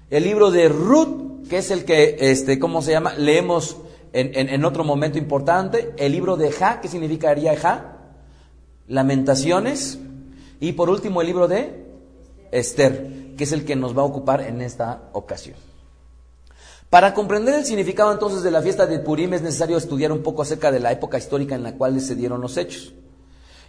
El libro de Ruth que es el que, este, ¿cómo se llama? Leemos en, otro momento importante, el libro de Ja, ¿qué significaría Ja? Lamentaciones. Y por último, el libro de Esther, que es el que nos va a ocupar en esta ocasión. Para comprender el significado entonces de la fiesta de Purim es necesario estudiar un poco acerca de la época histórica en la cual se dieron los hechos.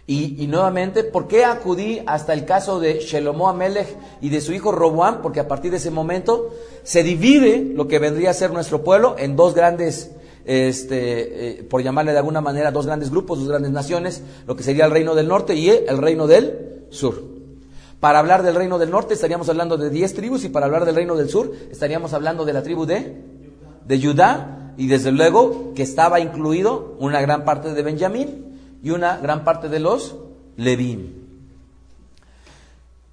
Y, nuevamente, ¿por qué acudí hasta el caso de Shelomo Amelech y de su hijo Roboam? Porque a partir de ese momento se divide lo que vendría a ser nuestro pueblo en dos grandes, este, eh, por llamarle de alguna manera, dos grandes grupos, dos grandes naciones, lo que sería el reino del norte y el reino del sur. Para hablar del reino del norte estaríamos hablando de diez tribus y para hablar del reino del sur estaríamos hablando de la tribu de, de Judá y desde luego que estaba incluido una gran parte de Benjamín y una gran parte de los Levín.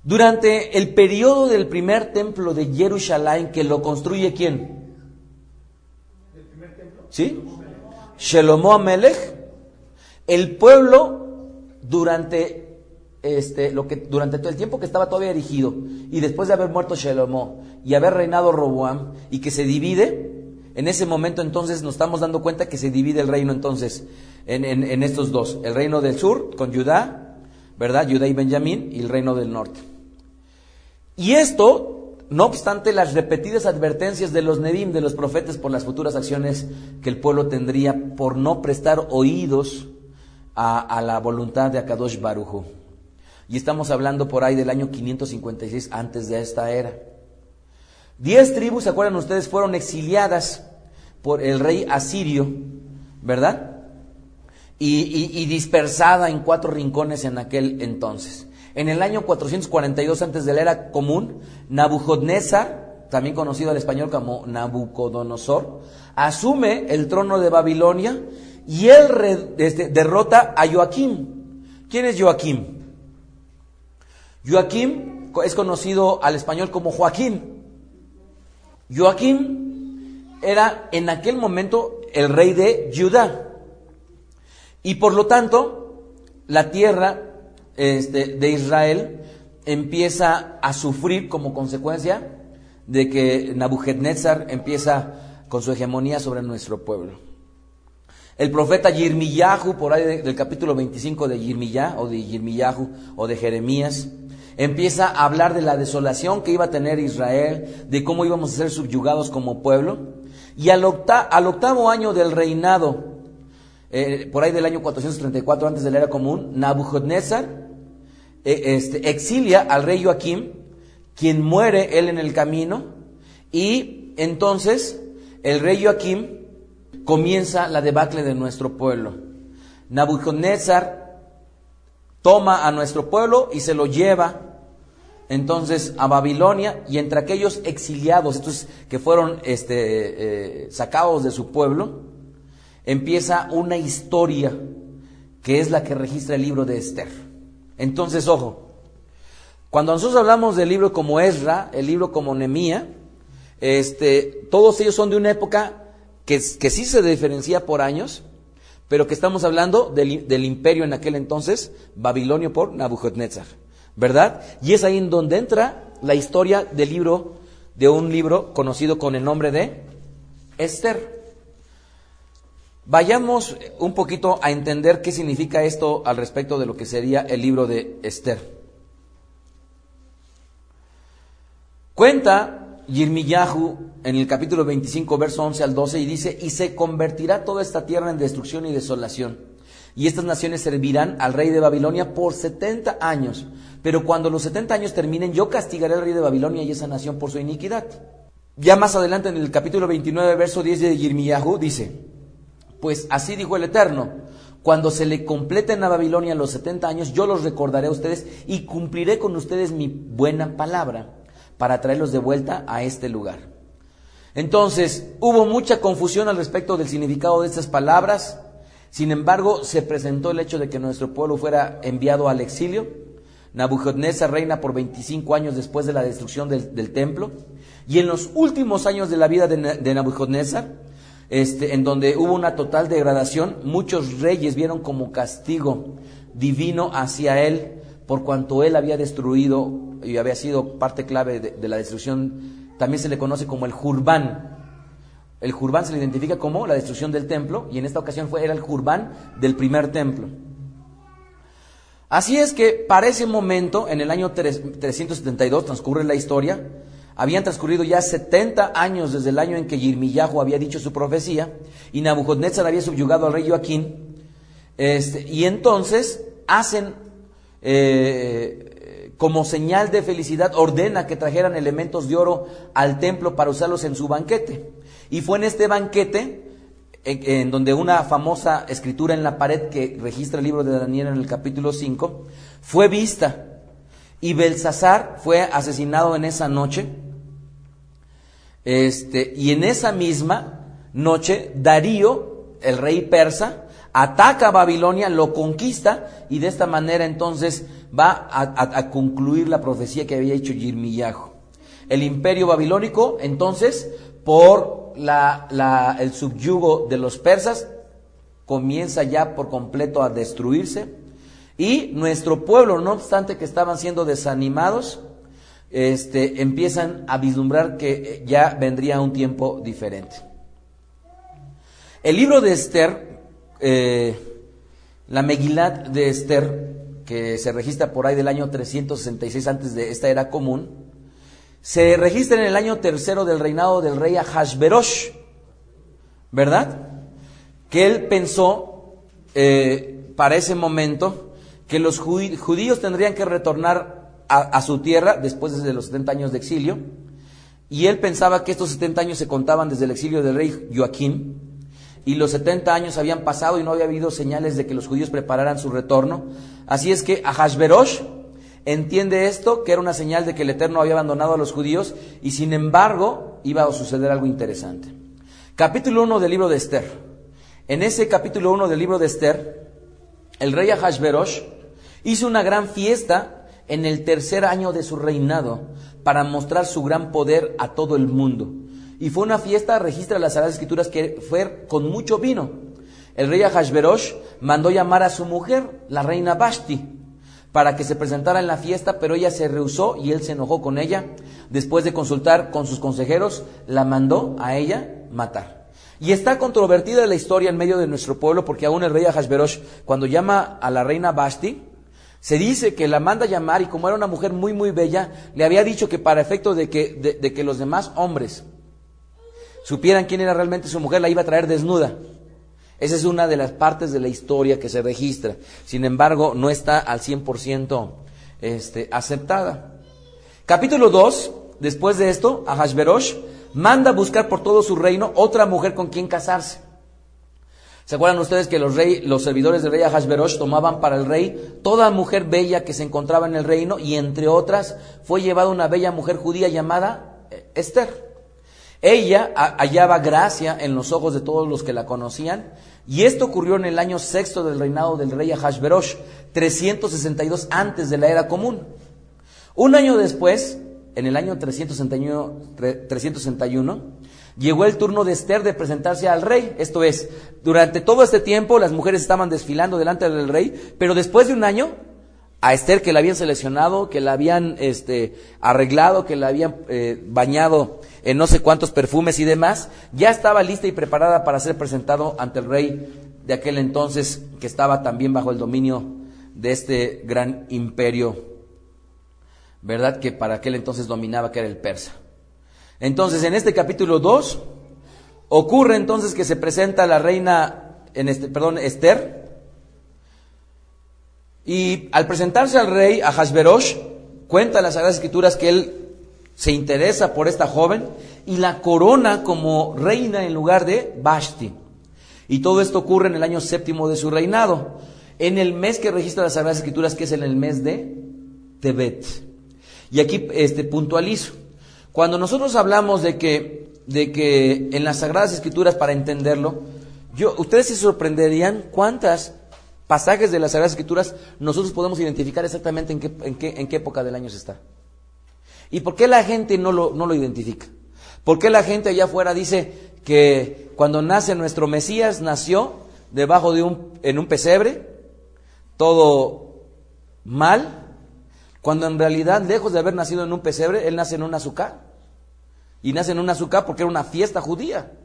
Durante el periodo del primer templo de Jerusalén, que lo construye quién? ¿El primer templo? ¿Sí? Shelomo Amelech. El pueblo, durante, este, lo que, durante todo el tiempo que estaba todavía erigido, y después de haber muerto Shelomo y haber reinado Roboam, y que se divide, en ese momento entonces nos estamos dando cuenta que se divide el reino entonces en, estos dos, el reino del sur con Judá, ¿verdad? Judá y Benjamín y el reino del norte. Y esto no obstante las repetidas advertencias de los Nedim, de los profetas, por las futuras acciones que el pueblo tendría por no prestar oídos a, la voluntad de Akadosh Barujo. Y estamos hablando por ahí del año 556 antes de esta era. Diez tribus, ¿se acuerdan ustedes? Fueron exiliadas por el rey asirio, ¿verdad? Y, dispersada en cuatro rincones en aquel entonces. En el año 442 antes de la era común, Nabucodonosor, también conocido al español como Nabucodonosor, asume el trono de Babilonia y él este, derrota a Joaquín. ¿Quién es Joaquín? Joaquín es conocido al español como Joaquín. Joaquín era en aquel momento el rey de Judá. Y por lo tanto, la tierra este, de Israel empieza a sufrir como consecuencia de que Nabucodonosor empieza con su hegemonía sobre nuestro pueblo. El profeta Yirmiyahu, por ahí del capítulo 25 de Yirmiyah, o de Yirmiyahu, o de Jeremías, empieza a hablar de la desolación que iba a tener Israel, de cómo íbamos a ser subyugados como pueblo. Y al, octavo año del reinado, eh, por ahí del año 434 antes de la era común, Nabucodonosor e, este, exilia al rey Joaquín, quien muere él en el camino, y entonces el rey Joaquín comienza la debacle de nuestro pueblo. Nabucodonosor toma a nuestro pueblo y se lo lleva entonces a Babilonia y entre aquellos exiliados, estos que fueron este, eh, sacados de su pueblo, empieza una historia que es la que registra el libro de Esther. Entonces, ojo, cuando nosotros hablamos del libro como Ezra, el libro como Nemía, este, todos ellos son de una época que, sí se diferencia por años, pero que estamos hablando del, del imperio en aquel entonces, Babilonio por Nabucodonosor, ¿verdad? Y es ahí en donde entra la historia del libro, de un libro conocido con el nombre de Esther. Vayamos un poquito a entender qué significa esto al respecto de lo que sería el libro de Esther. Cuenta Yirmiyahu en el capítulo 25, verso 11 al 12, y dice, y se convertirá toda esta tierra en destrucción y desolación. Y estas naciones servirán al rey de Babilonia por 70 años. Pero cuando los 70 años terminen, yo castigaré al rey de Babilonia y esa nación por su iniquidad. Ya más adelante en el capítulo 29, verso 10 de Yirmiyahu, dice, pues así dijo el Eterno, cuando se le completen a Babilonia los 70 años, yo los recordaré a ustedes y cumpliré con ustedes mi buena palabra para traerlos de vuelta a este lugar. Entonces, hubo mucha confusión al respecto del significado de estas palabras. Sin embargo, se presentó el hecho de que nuestro pueblo fuera enviado al exilio. Nabucodonosor reina por 25 años después de la destrucción del, templo. Y en los últimos años de la vida de, de Nabucodonosor, este, en donde hubo una total degradación, muchos reyes vieron como castigo divino hacia él, por cuanto él había destruido y había sido parte clave de, la destrucción, también se le conoce como el Jurbán. El Jurbán se le identifica como la destrucción del templo, y en esta ocasión fue, era el Jurbán del primer templo. Así es que para ese momento, en el año 372, transcurre la historia, habían transcurrido ya 70 años desde el año en que Yirmiyahu había dicho su profecía y Nabucodonosor había subyugado al rey Joaquín. Este, y entonces hacen eh, como señal de felicidad, ordena que trajeran elementos de oro al templo para usarlos en su banquete. Y fue en este banquete en, donde una famosa escritura en la pared que registra el libro de Daniel en el capítulo 5 fue vista. Y Belsasar fue asesinado en esa noche este, y en esa misma noche, Darío, el rey persa, ataca a Babilonia, lo conquista y de esta manera entonces va a, concluir la profecía que había hecho Yirmiyahu. El imperio babilónico, entonces, por el subyugo de los persas, comienza ya por completo a destruirse. Y nuestro pueblo, no obstante que estaban siendo desanimados, este, empiezan a vislumbrar que ya vendría un tiempo diferente. El libro de Esther, eh, la Megilat de Esther, que se registra por ahí del año 366 antes de esta era común, se registra en el año tercero del reinado del rey Ahasverosh, ¿verdad? Que él pensó eh, para ese momento que los judíos tendrían que retornar a, su tierra después de los 70 años de exilio, y él pensaba que estos 70 años se contaban desde el exilio del rey Joaquín, y los 70 años habían pasado y no había habido señales de que los judíos prepararan su retorno. Así es que Ahasverosh entiende esto, que era una señal de que el Eterno había abandonado a los judíos, y sin embargo iba a suceder algo interesante. Capítulo 1 del libro de Esther. En ese capítulo 1 del libro de Esther, el rey Ahasverosh hizo una gran fiesta en el tercer año de su reinado para mostrar su gran poder a todo el mundo. Y fue una fiesta, registra las Sagradas Escrituras, que fue con mucho vino. El rey Ahasverosh mandó llamar a su mujer, la reina Basti, para que se presentara en la fiesta, pero ella se rehusó y él se enojó con ella. Después de consultar con sus consejeros, la mandó a ella matar. Y está controvertida la historia en medio de nuestro pueblo, porque aún el rey Ahasverosh, cuando llama a la reina Basti, se dice que la manda llamar y como era una mujer muy, muy bella, le había dicho que para efecto de que, de que los demás hombres supieran quién era realmente su mujer, la iba a traer desnuda. Esa es una de las partes de la historia que se registra. Sin embargo, no está al 100% este, aceptada. Capítulo 2, después de esto, Ahasverosh manda a buscar por todo su reino otra mujer con quien casarse. ¿Se acuerdan ustedes que los, rey, los servidores del rey Ahasverosh tomaban para el rey toda mujer bella que se encontraba en el reino y entre otras fue llevada una bella mujer judía llamada eh, Esther? Ella hallaba gracia en los ojos de todos los que la conocían, y esto ocurrió en el año sexto del reinado del rey Ahasverosh, 362 antes de la era común. Un año después, en el año 361, 361, llegó el turno de Esther de presentarse al rey. Esto es, durante todo este tiempo las mujeres estaban desfilando delante del rey, pero después de un año, a Esther que la habían seleccionado, que la habían este, arreglado, que la habían eh, bañado en no sé cuántos perfumes y demás, ya estaba lista y preparada para ser presentado ante el rey de aquel entonces que estaba también bajo el dominio de este gran imperio, ¿verdad? Que para aquel entonces dominaba, que era el persa. Entonces, en este capítulo 2, ocurre entonces que se presenta la reina, en este, perdón, Esther, y al presentarse al rey, a Hasberosh, cuenta las Sagradas Escrituras que él se interesa por esta joven y la corona como reina en lugar de Basti. Y todo esto ocurre en el año séptimo de su reinado, en el mes que registra las Sagradas Escrituras, que es en el mes de Tebet. Y aquí este, puntualizo. Cuando nosotros hablamos de que, de que en las Sagradas Escrituras, para entenderlo, yo, ustedes se sorprenderían cuántas pasajes de las Sagradas Escrituras nosotros podemos identificar exactamente en qué, época del año se está. ¿Y por qué la gente no lo, no lo identifica? ¿Por qué la gente allá afuera dice que cuando nace nuestro Mesías nació debajo de un, en un pesebre, todo mal, cuando en realidad, lejos de haber nacido en un pesebre, él nace en un azúcar? Y nace en un azúcar porque era una fiesta judía.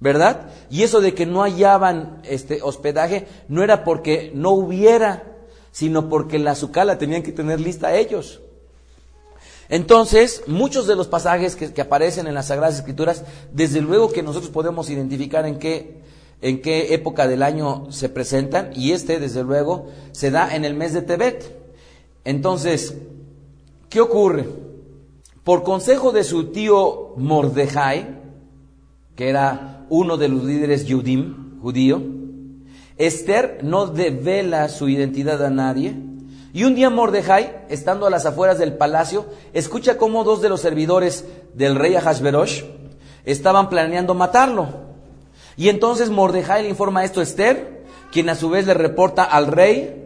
¿Verdad? Y eso de que no hallaban este hospedaje no era porque no hubiera, sino porque la azúcar la tenían que tener lista ellos. Entonces, muchos de los pasajes que, aparecen en las Sagradas Escrituras, desde luego que nosotros podemos identificar en qué, en qué época del año se presentan, y este, desde luego, se da en el mes de Tebet. Entonces, ¿qué ocurre? Por consejo de su tío Mordejai, que era uno de los líderes Yudim, judío, Esther no devela su identidad a nadie, y un día Mordejai, estando a las afueras del palacio, escucha cómo dos de los servidores del rey Ahasverosh estaban planeando matarlo. Y entonces Mordejai le informa esto a Esther, quien a su vez le reporta al rey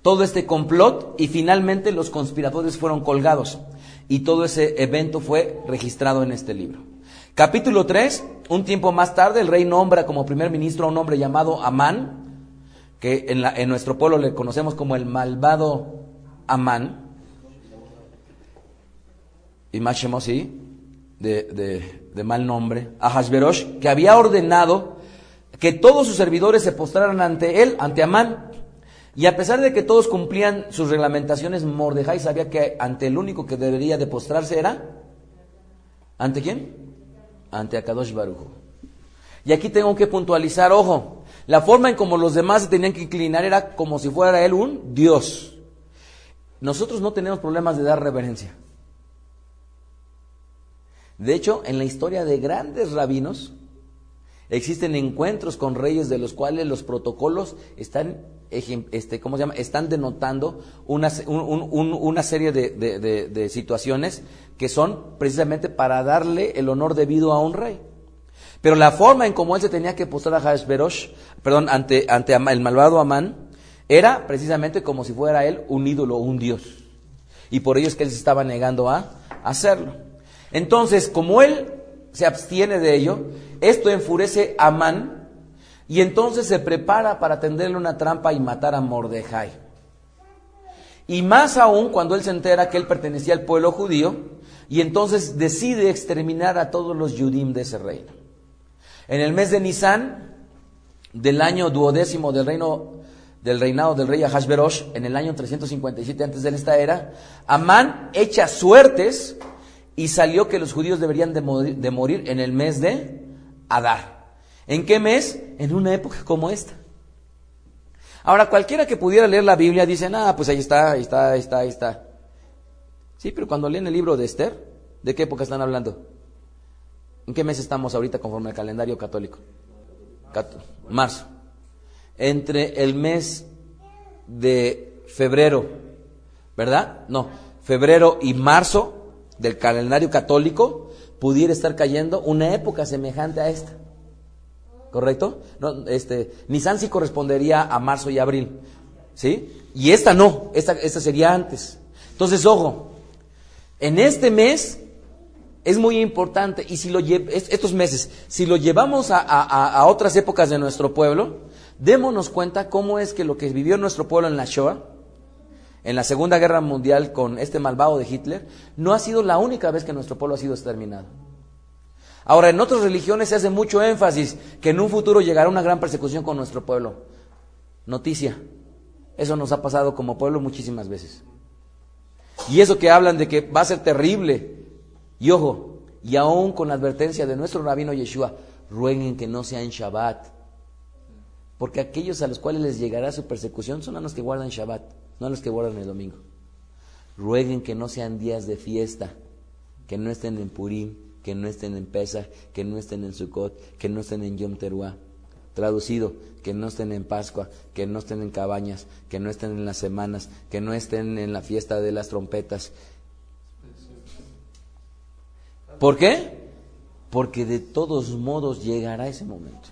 todo este complot y finalmente los conspiradores fueron colgados. Y todo ese evento fue registrado en este libro. Capítulo 3, un tiempo más tarde el rey nombra como primer ministro a un hombre llamado Amán, que en, nuestro pueblo le conocemos como el malvado Amán, y sí, de, de, de, mal nombre, a Hashverosh, que había ordenado que todos sus servidores se postraran ante él, ante Amán. Y a pesar de que todos cumplían sus reglamentaciones, Mordejai sabía que ante el único que debería de postrarse era ¿ante quién? Ante Akadosh Baruj. Y aquí tengo que puntualizar, ojo, la forma en como los demás se tenían que inclinar era como si fuera él un Dios. Nosotros no tenemos problemas de dar reverencia. De hecho, en la historia de grandes rabinos, existen encuentros con reyes de los cuales los protocolos están, este, ¿cómo se llama? están denotando una, una serie de, de, situaciones que son precisamente para darle el honor debido a un rey. Pero la forma en cómo él se tenía que postrar a Hashverosh, perdón, ante, ante el malvado Amán, era precisamente como si fuera él un ídolo, un dios. Y por ello es que él se estaba negando a hacerlo. Entonces, como él se abstiene de ello, esto enfurece a Amán y entonces se prepara para tenderle una trampa y matar a Mordejai. Y más aún cuando él se entera que él pertenecía al pueblo judío y entonces decide exterminar a todos los yudim de ese reino. En el mes de Nisan, del año duodécimo del reino del reinado del rey Ahasverosh, en el año 357 antes de esta era, Amán echa suertes y salió que los judíos deberían de morir, en el mes de Adar. ¿En qué mes? En una época como esta. Ahora, cualquiera que pudiera leer la Biblia dice, ah, pues ahí está, ahí está, ahí está, ahí está. Sí, pero cuando leen el libro de Esther, ¿de qué época están hablando? ¿En qué mes estamos ahorita conforme al calendario católico? marzo. Entre el mes de febrero, ¿verdad? No, febrero y marzo del calendario católico, pudiera estar cayendo una época semejante a esta. ¿Correcto? No, este, Nisan sí correspondería a marzo y abril. ¿Sí? Y esta no, esta, esta sería antes. Entonces, ojo, en este mes es muy importante y si lo estos meses, si lo llevamos a, a, otras épocas de nuestro pueblo, démonos cuenta cómo es que lo que vivió nuestro pueblo en la Shoah, en la Segunda Guerra Mundial con este malvado de Hitler, no ha sido la única vez que nuestro pueblo ha sido exterminado. Ahora, en otras religiones se hace mucho énfasis que en un futuro llegará una gran persecución con nuestro pueblo. Noticia, eso nos ha pasado como pueblo muchísimas veces. Y eso que hablan de que va a ser terrible. Y ojo, y aún con la advertencia de nuestro rabino Yeshua, rueguen que no sea en Shabbat. Porque aquellos a los cuales les llegará su persecución son a los que guardan Shabbat no los que guardan el domingo. Rueguen que no sean días de fiesta, que no estén en Purim, que no estén en Pesach, que no estén en Sukkot, que no estén en Yom Teruah. Traducido, que no estén en Pascua, que no estén en cabañas, que no estén en las semanas, que no estén en la fiesta de las trompetas. ¿Por qué? Porque de todos modos llegará ese momento.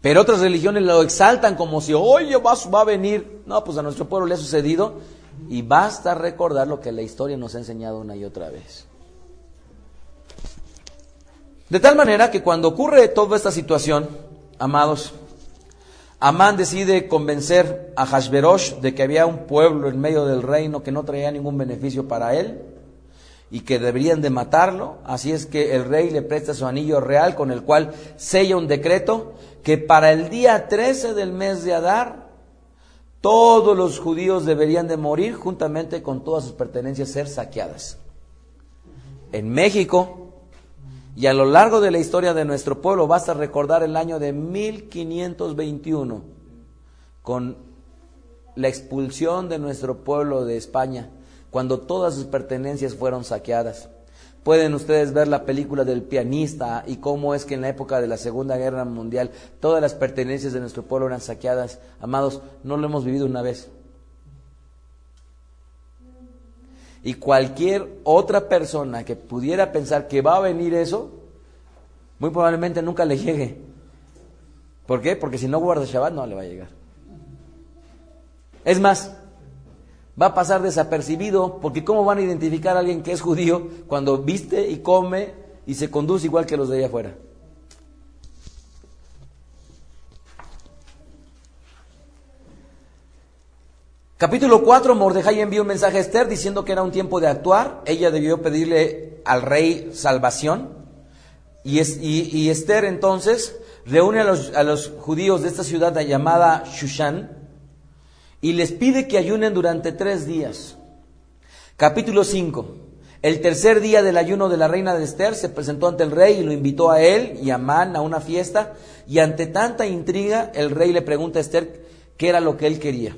Pero otras religiones lo exaltan como si, oye, va, va a venir. No, pues a nuestro pueblo le ha sucedido y basta recordar lo que la historia nos ha enseñado una y otra vez. De tal manera que cuando ocurre toda esta situación, amados, Amán decide convencer a Hashverosh de que había un pueblo en medio del reino que no traía ningún beneficio para él y que deberían de matarlo. Así es que el rey le presta su anillo real con el cual sella un decreto que para el día 13 del mes de Adar todos los judíos deberían de morir juntamente con todas sus pertenencias ser saqueadas. En México y a lo largo de la historia de nuestro pueblo basta recordar el año de 1521 con la expulsión de nuestro pueblo de España cuando todas sus pertenencias fueron saqueadas. Pueden ustedes ver la película del pianista y cómo es que en la época de la Segunda Guerra Mundial todas las pertenencias de nuestro pueblo eran saqueadas. Amados, no lo hemos vivido una vez. Y cualquier otra persona que pudiera pensar que va a venir eso, muy probablemente nunca le llegue. ¿Por qué? Porque si no guarda Shabbat no le va a llegar. Es más, va a pasar desapercibido, porque ¿cómo van a identificar a alguien que es judío cuando viste y come y se conduce igual que los de allá afuera? Capítulo 4, Mordejai envió un mensaje a Esther diciendo que era un tiempo de actuar. Ella debió pedirle al rey salvación. Y, y Esther entonces reúne a los, a los, judíos de esta ciudad llamada Shushan y les pide que ayunen durante tres días. Capítulo 5. El tercer día del ayuno de la reina de Esther se presentó ante el rey y lo invitó a él y a Amán a una fiesta. Y ante tanta intriga, el rey le pregunta a Esther qué era lo que él quería.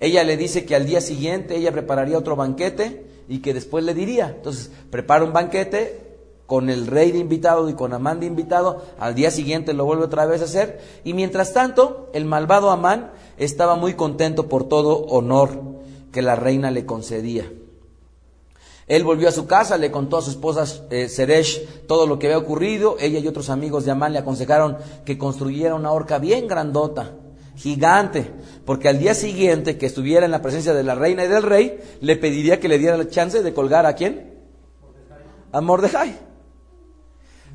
Ella le dice que al día siguiente ella prepararía otro banquete y que después le diría. Entonces, prepara un banquete con el rey de invitado y con Amán de invitado. Al día siguiente lo vuelve otra vez a hacer. Y mientras tanto, el malvado Amán estaba muy contento por todo honor que la reina le concedía. Él volvió a su casa, le contó a su esposa eh, Zeresh todo lo que había ocurrido. Ella y otros amigos de Amán le aconsejaron que construyera una horca bien grandota, gigante, porque al día siguiente que estuviera en la presencia de la reina y del rey, le pediría que le diera la chance de colgar a quién? A Mordejai.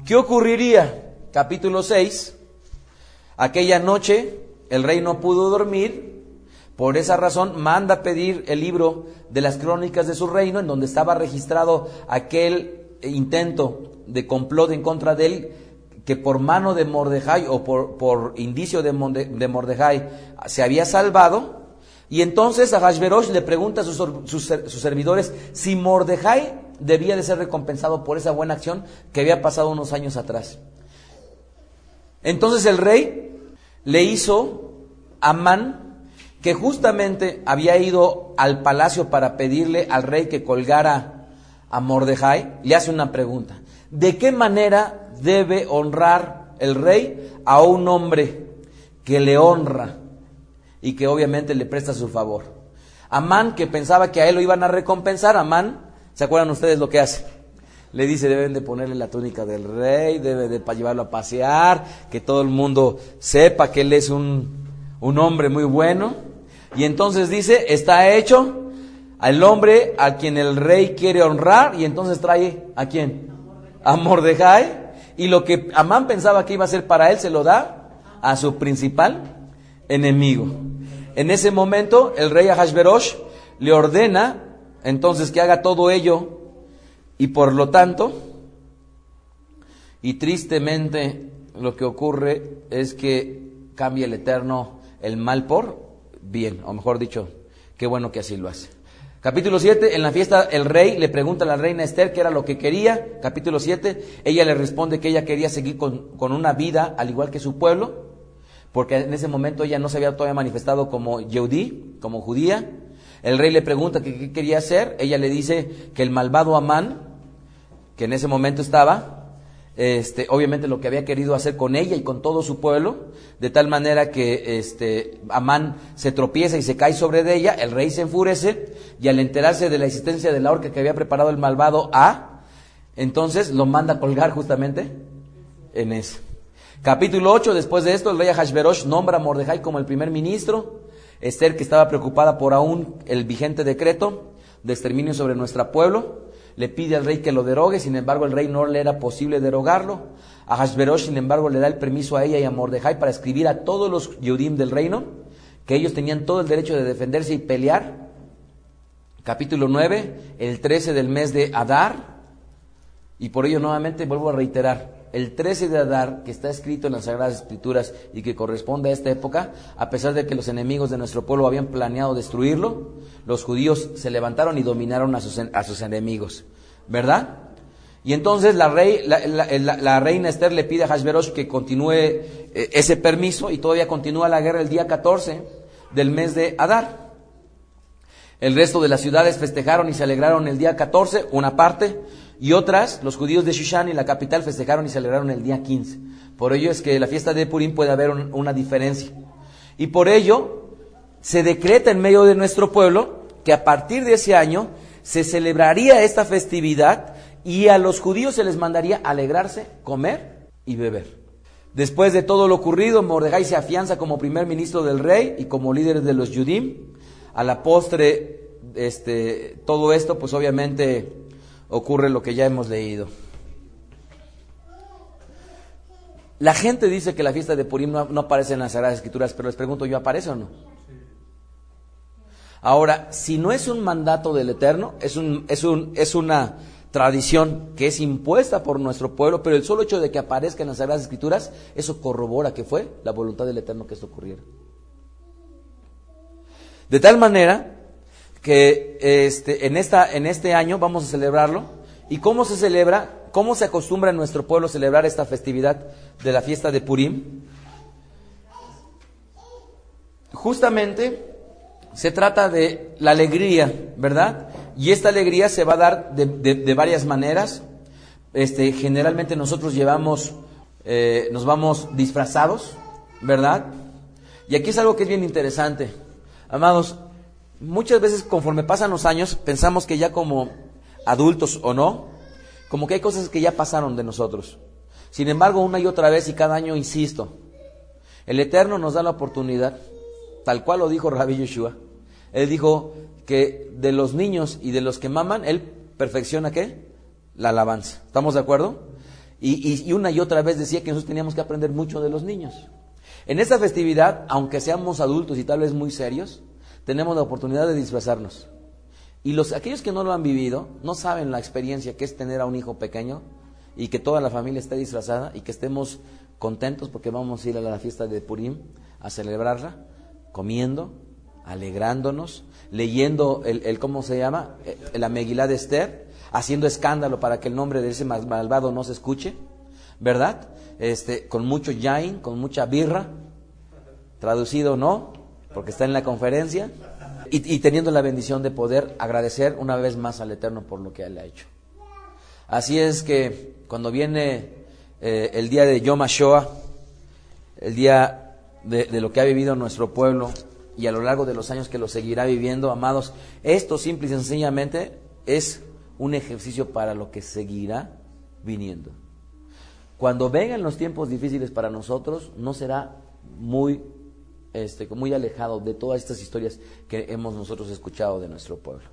¿Qué ocurriría? Capítulo 6. Aquella noche el rey no pudo dormir por esa razón manda pedir el libro de las crónicas de su reino, en donde estaba registrado aquel intento de complot en contra de él, que por mano de Mordejai o por, indicio de, Mordejai se había salvado. Y entonces a Hashverosh le pregunta a sus, sus, servidores si Mordejai debía de ser recompensado por esa buena acción que había pasado unos años atrás. Entonces el rey le hizo a Man que justamente había ido al palacio para pedirle al rey que colgara a Mordejai, le hace una pregunta. ¿De qué manera debe honrar el rey a un hombre que le honra y que obviamente le presta su favor? Amán, que pensaba que a él lo iban a recompensar, Amán, ¿se acuerdan ustedes lo que hace? Le dice, deben de ponerle la túnica del rey, debe de llevarlo a pasear, que todo el mundo sepa que él es un, un hombre muy bueno. Y entonces dice, está hecho al hombre a quien el rey quiere honrar y entonces trae a quién? A Mordejai. Y lo que Amán pensaba que iba a ser para él se lo da a su principal enemigo. En ese momento el rey Ahashverosh le ordena entonces que haga todo ello y por lo tanto, y tristemente lo que ocurre es que cambia el Eterno el mal por bien, o mejor dicho, qué bueno que así lo hace. Capítulo 7, en la fiesta el rey le pregunta a la reina Esther qué era lo que quería. Capítulo 7, ella le responde que ella quería seguir con, una vida al igual que su pueblo, porque en ese momento ella no se había todavía manifestado como Yehudí, como judía. El rey le pregunta qué quería hacer. Ella le dice que el malvado Amán, que en ese momento estaba, este, obviamente lo que había querido hacer con ella y con todo su pueblo, de tal manera que este, Amán se tropieza y se cae sobre ella, el rey se enfurece y al enterarse de la existencia de la horca que había preparado el malvado A, entonces lo manda a colgar justamente en ese. Capítulo 8, después de esto, el rey Hashverosh nombra a Mordejai como el primer ministro, Esther que estaba preocupada por aún el vigente decreto de exterminio sobre nuestro pueblo, le pide al rey que lo derogue, sin embargo el rey no le era posible derogarlo. A Hashverosh, sin embargo, le da el permiso a ella y a Mordejai para escribir a todos los Yudim del reino que ellos tenían todo el derecho de defenderse y pelear. Capítulo 9, el 13 del mes de Adar. Y por ello nuevamente vuelvo a reiterar, el 13 de Adar, que está escrito en las Sagradas Escrituras y que corresponde a esta época, a pesar de que los enemigos de nuestro pueblo habían planeado destruirlo, los judíos se levantaron y dominaron a sus, a sus enemigos. ¿Verdad? Y entonces la, rey, la, reina Esther le pide a Hashverosh que continúe eh, ese permiso y todavía continúa la guerra el día 14 del mes de Adar. El resto de las ciudades festejaron y se alegraron el día 14, una parte, y otras, los judíos de Shushan y la capital, festejaron y celebraron el día 15. Por ello es que la fiesta de Purim puede haber una diferencia. Y por ello se decreta en medio de nuestro pueblo que a partir de ese año se celebraría esta festividad y a los judíos se les mandaría alegrarse, comer y beber. Después de todo lo ocurrido, Mordejai se afianza como primer ministro del rey y como líder de los Yudim. A la postre, este, todo esto, pues obviamente ocurre lo que ya hemos leído. La gente dice que la fiesta de Purim no, aparece en las Sagradas Escrituras, pero les pregunto yo, ¿aparece o no? Ahora, si no es un mandato del Eterno, es, un, es, un, es una tradición que es impuesta por nuestro pueblo, pero el solo hecho de que aparezca en las Sagradas Escrituras, eso corrobora que fue la voluntad del Eterno que esto ocurriera. De tal manera que este, en, esta, en este año vamos a celebrarlo. ¿Y cómo se celebra? ¿Cómo se acostumbra en nuestro pueblo celebrar esta festividad de la fiesta de Purim? Justamente se trata de la alegría, ¿verdad? Y esta alegría se va a dar de, varias maneras. Este, generalmente nosotros llevamos, eh, nos vamos disfrazados, ¿verdad? Y aquí es algo que es bien interesante. Amados, muchas veces conforme pasan los años, pensamos que ya como adultos o no, como que hay cosas que ya pasaron de nosotros. Sin embargo, una y otra vez y cada año insisto, el Eterno nos da la oportunidad, tal cual lo dijo Rabbi Yeshua. Él dijo que de los niños y de los que maman, Él perfecciona qué? La alabanza. ¿Estamos de acuerdo? Y, y una y otra vez decía que nosotros teníamos que aprender mucho de los niños. En esta festividad, aunque seamos adultos y tal vez muy serios, tenemos la oportunidad de disfrazarnos. Y los, aquellos que no lo han vivido no saben la experiencia que es tener a un hijo pequeño y que toda la familia esté disfrazada y que estemos contentos porque vamos a ir a la fiesta de Purim a celebrarla, comiendo, alegrándonos, leyendo el, ¿cómo se llama? La Megilá de Esther, haciendo escándalo para que el nombre de ese malvado no se escuche, ¿verdad? Este, con mucho yain, con mucha birra, traducido no, porque está en la conferencia y, teniendo la bendición de poder agradecer una vez más al Eterno por lo que Él ha hecho. Así es que cuando viene eh, el día de Yom HaShoah, el día de, lo que ha vivido nuestro pueblo y a lo largo de los años que lo seguirá viviendo, amados, esto simple y sencillamente es un ejercicio para lo que seguirá viniendo. Cuando vengan los tiempos difíciles para nosotros, no será muy este, muy alejado de todas estas historias que hemos nosotros escuchado de nuestro pueblo.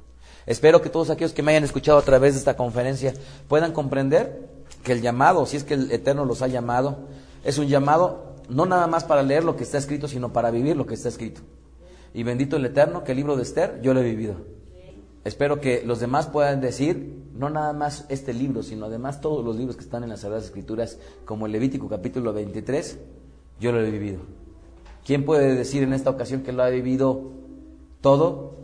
Espero que todos aquellos que me hayan escuchado a través de esta conferencia puedan comprender que el llamado, si es que el Eterno los ha llamado, es un llamado no nada más para leer lo que está escrito, sino para vivir lo que está escrito. Y bendito el Eterno que el libro de Esther yo lo he vivido. Espero que los demás puedan decir, no nada más este libro, sino además todos los libros que están en las Sagradas Escrituras, como el Levítico capítulo 23, yo lo he vivido. ¿Quién puede decir en esta ocasión que lo ha vivido todo?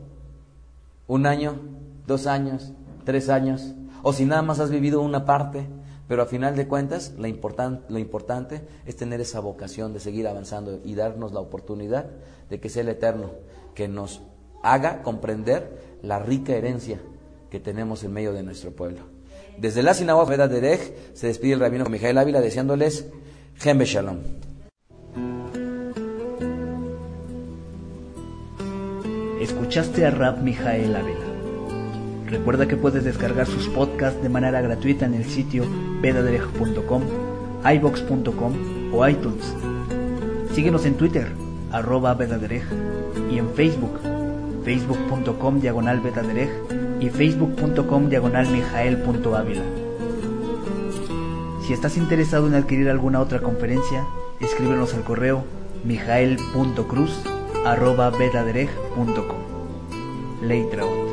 ¿Un año? ¿Dos años? ¿Tres años? O si nada más has vivido una parte, pero a final de cuentas lo, importante es tener esa vocación de seguir avanzando y darnos la oportunidad de que sea el Eterno que nos haga comprender la rica herencia que tenemos en medio de nuestro pueblo. Desde la sinagoga de Derech se despide el rabino Mijael Ávila deseándoles Gembe Shalom.
Escuchaste a Rap Mijael Ávila. Recuerda que puedes descargar sus podcasts de manera gratuita en el sitio vedaderej.com, ibox.com o iTunes. Síguenos en Twitter, arroba vedaderej, y en Facebook, facebook.com diagonal y facebook.com diagonal mijael.ávila. Si estás interesado en adquirir alguna otra conferencia, escríbenos al correo mijael.cruz arroba betadereg.com. Leitra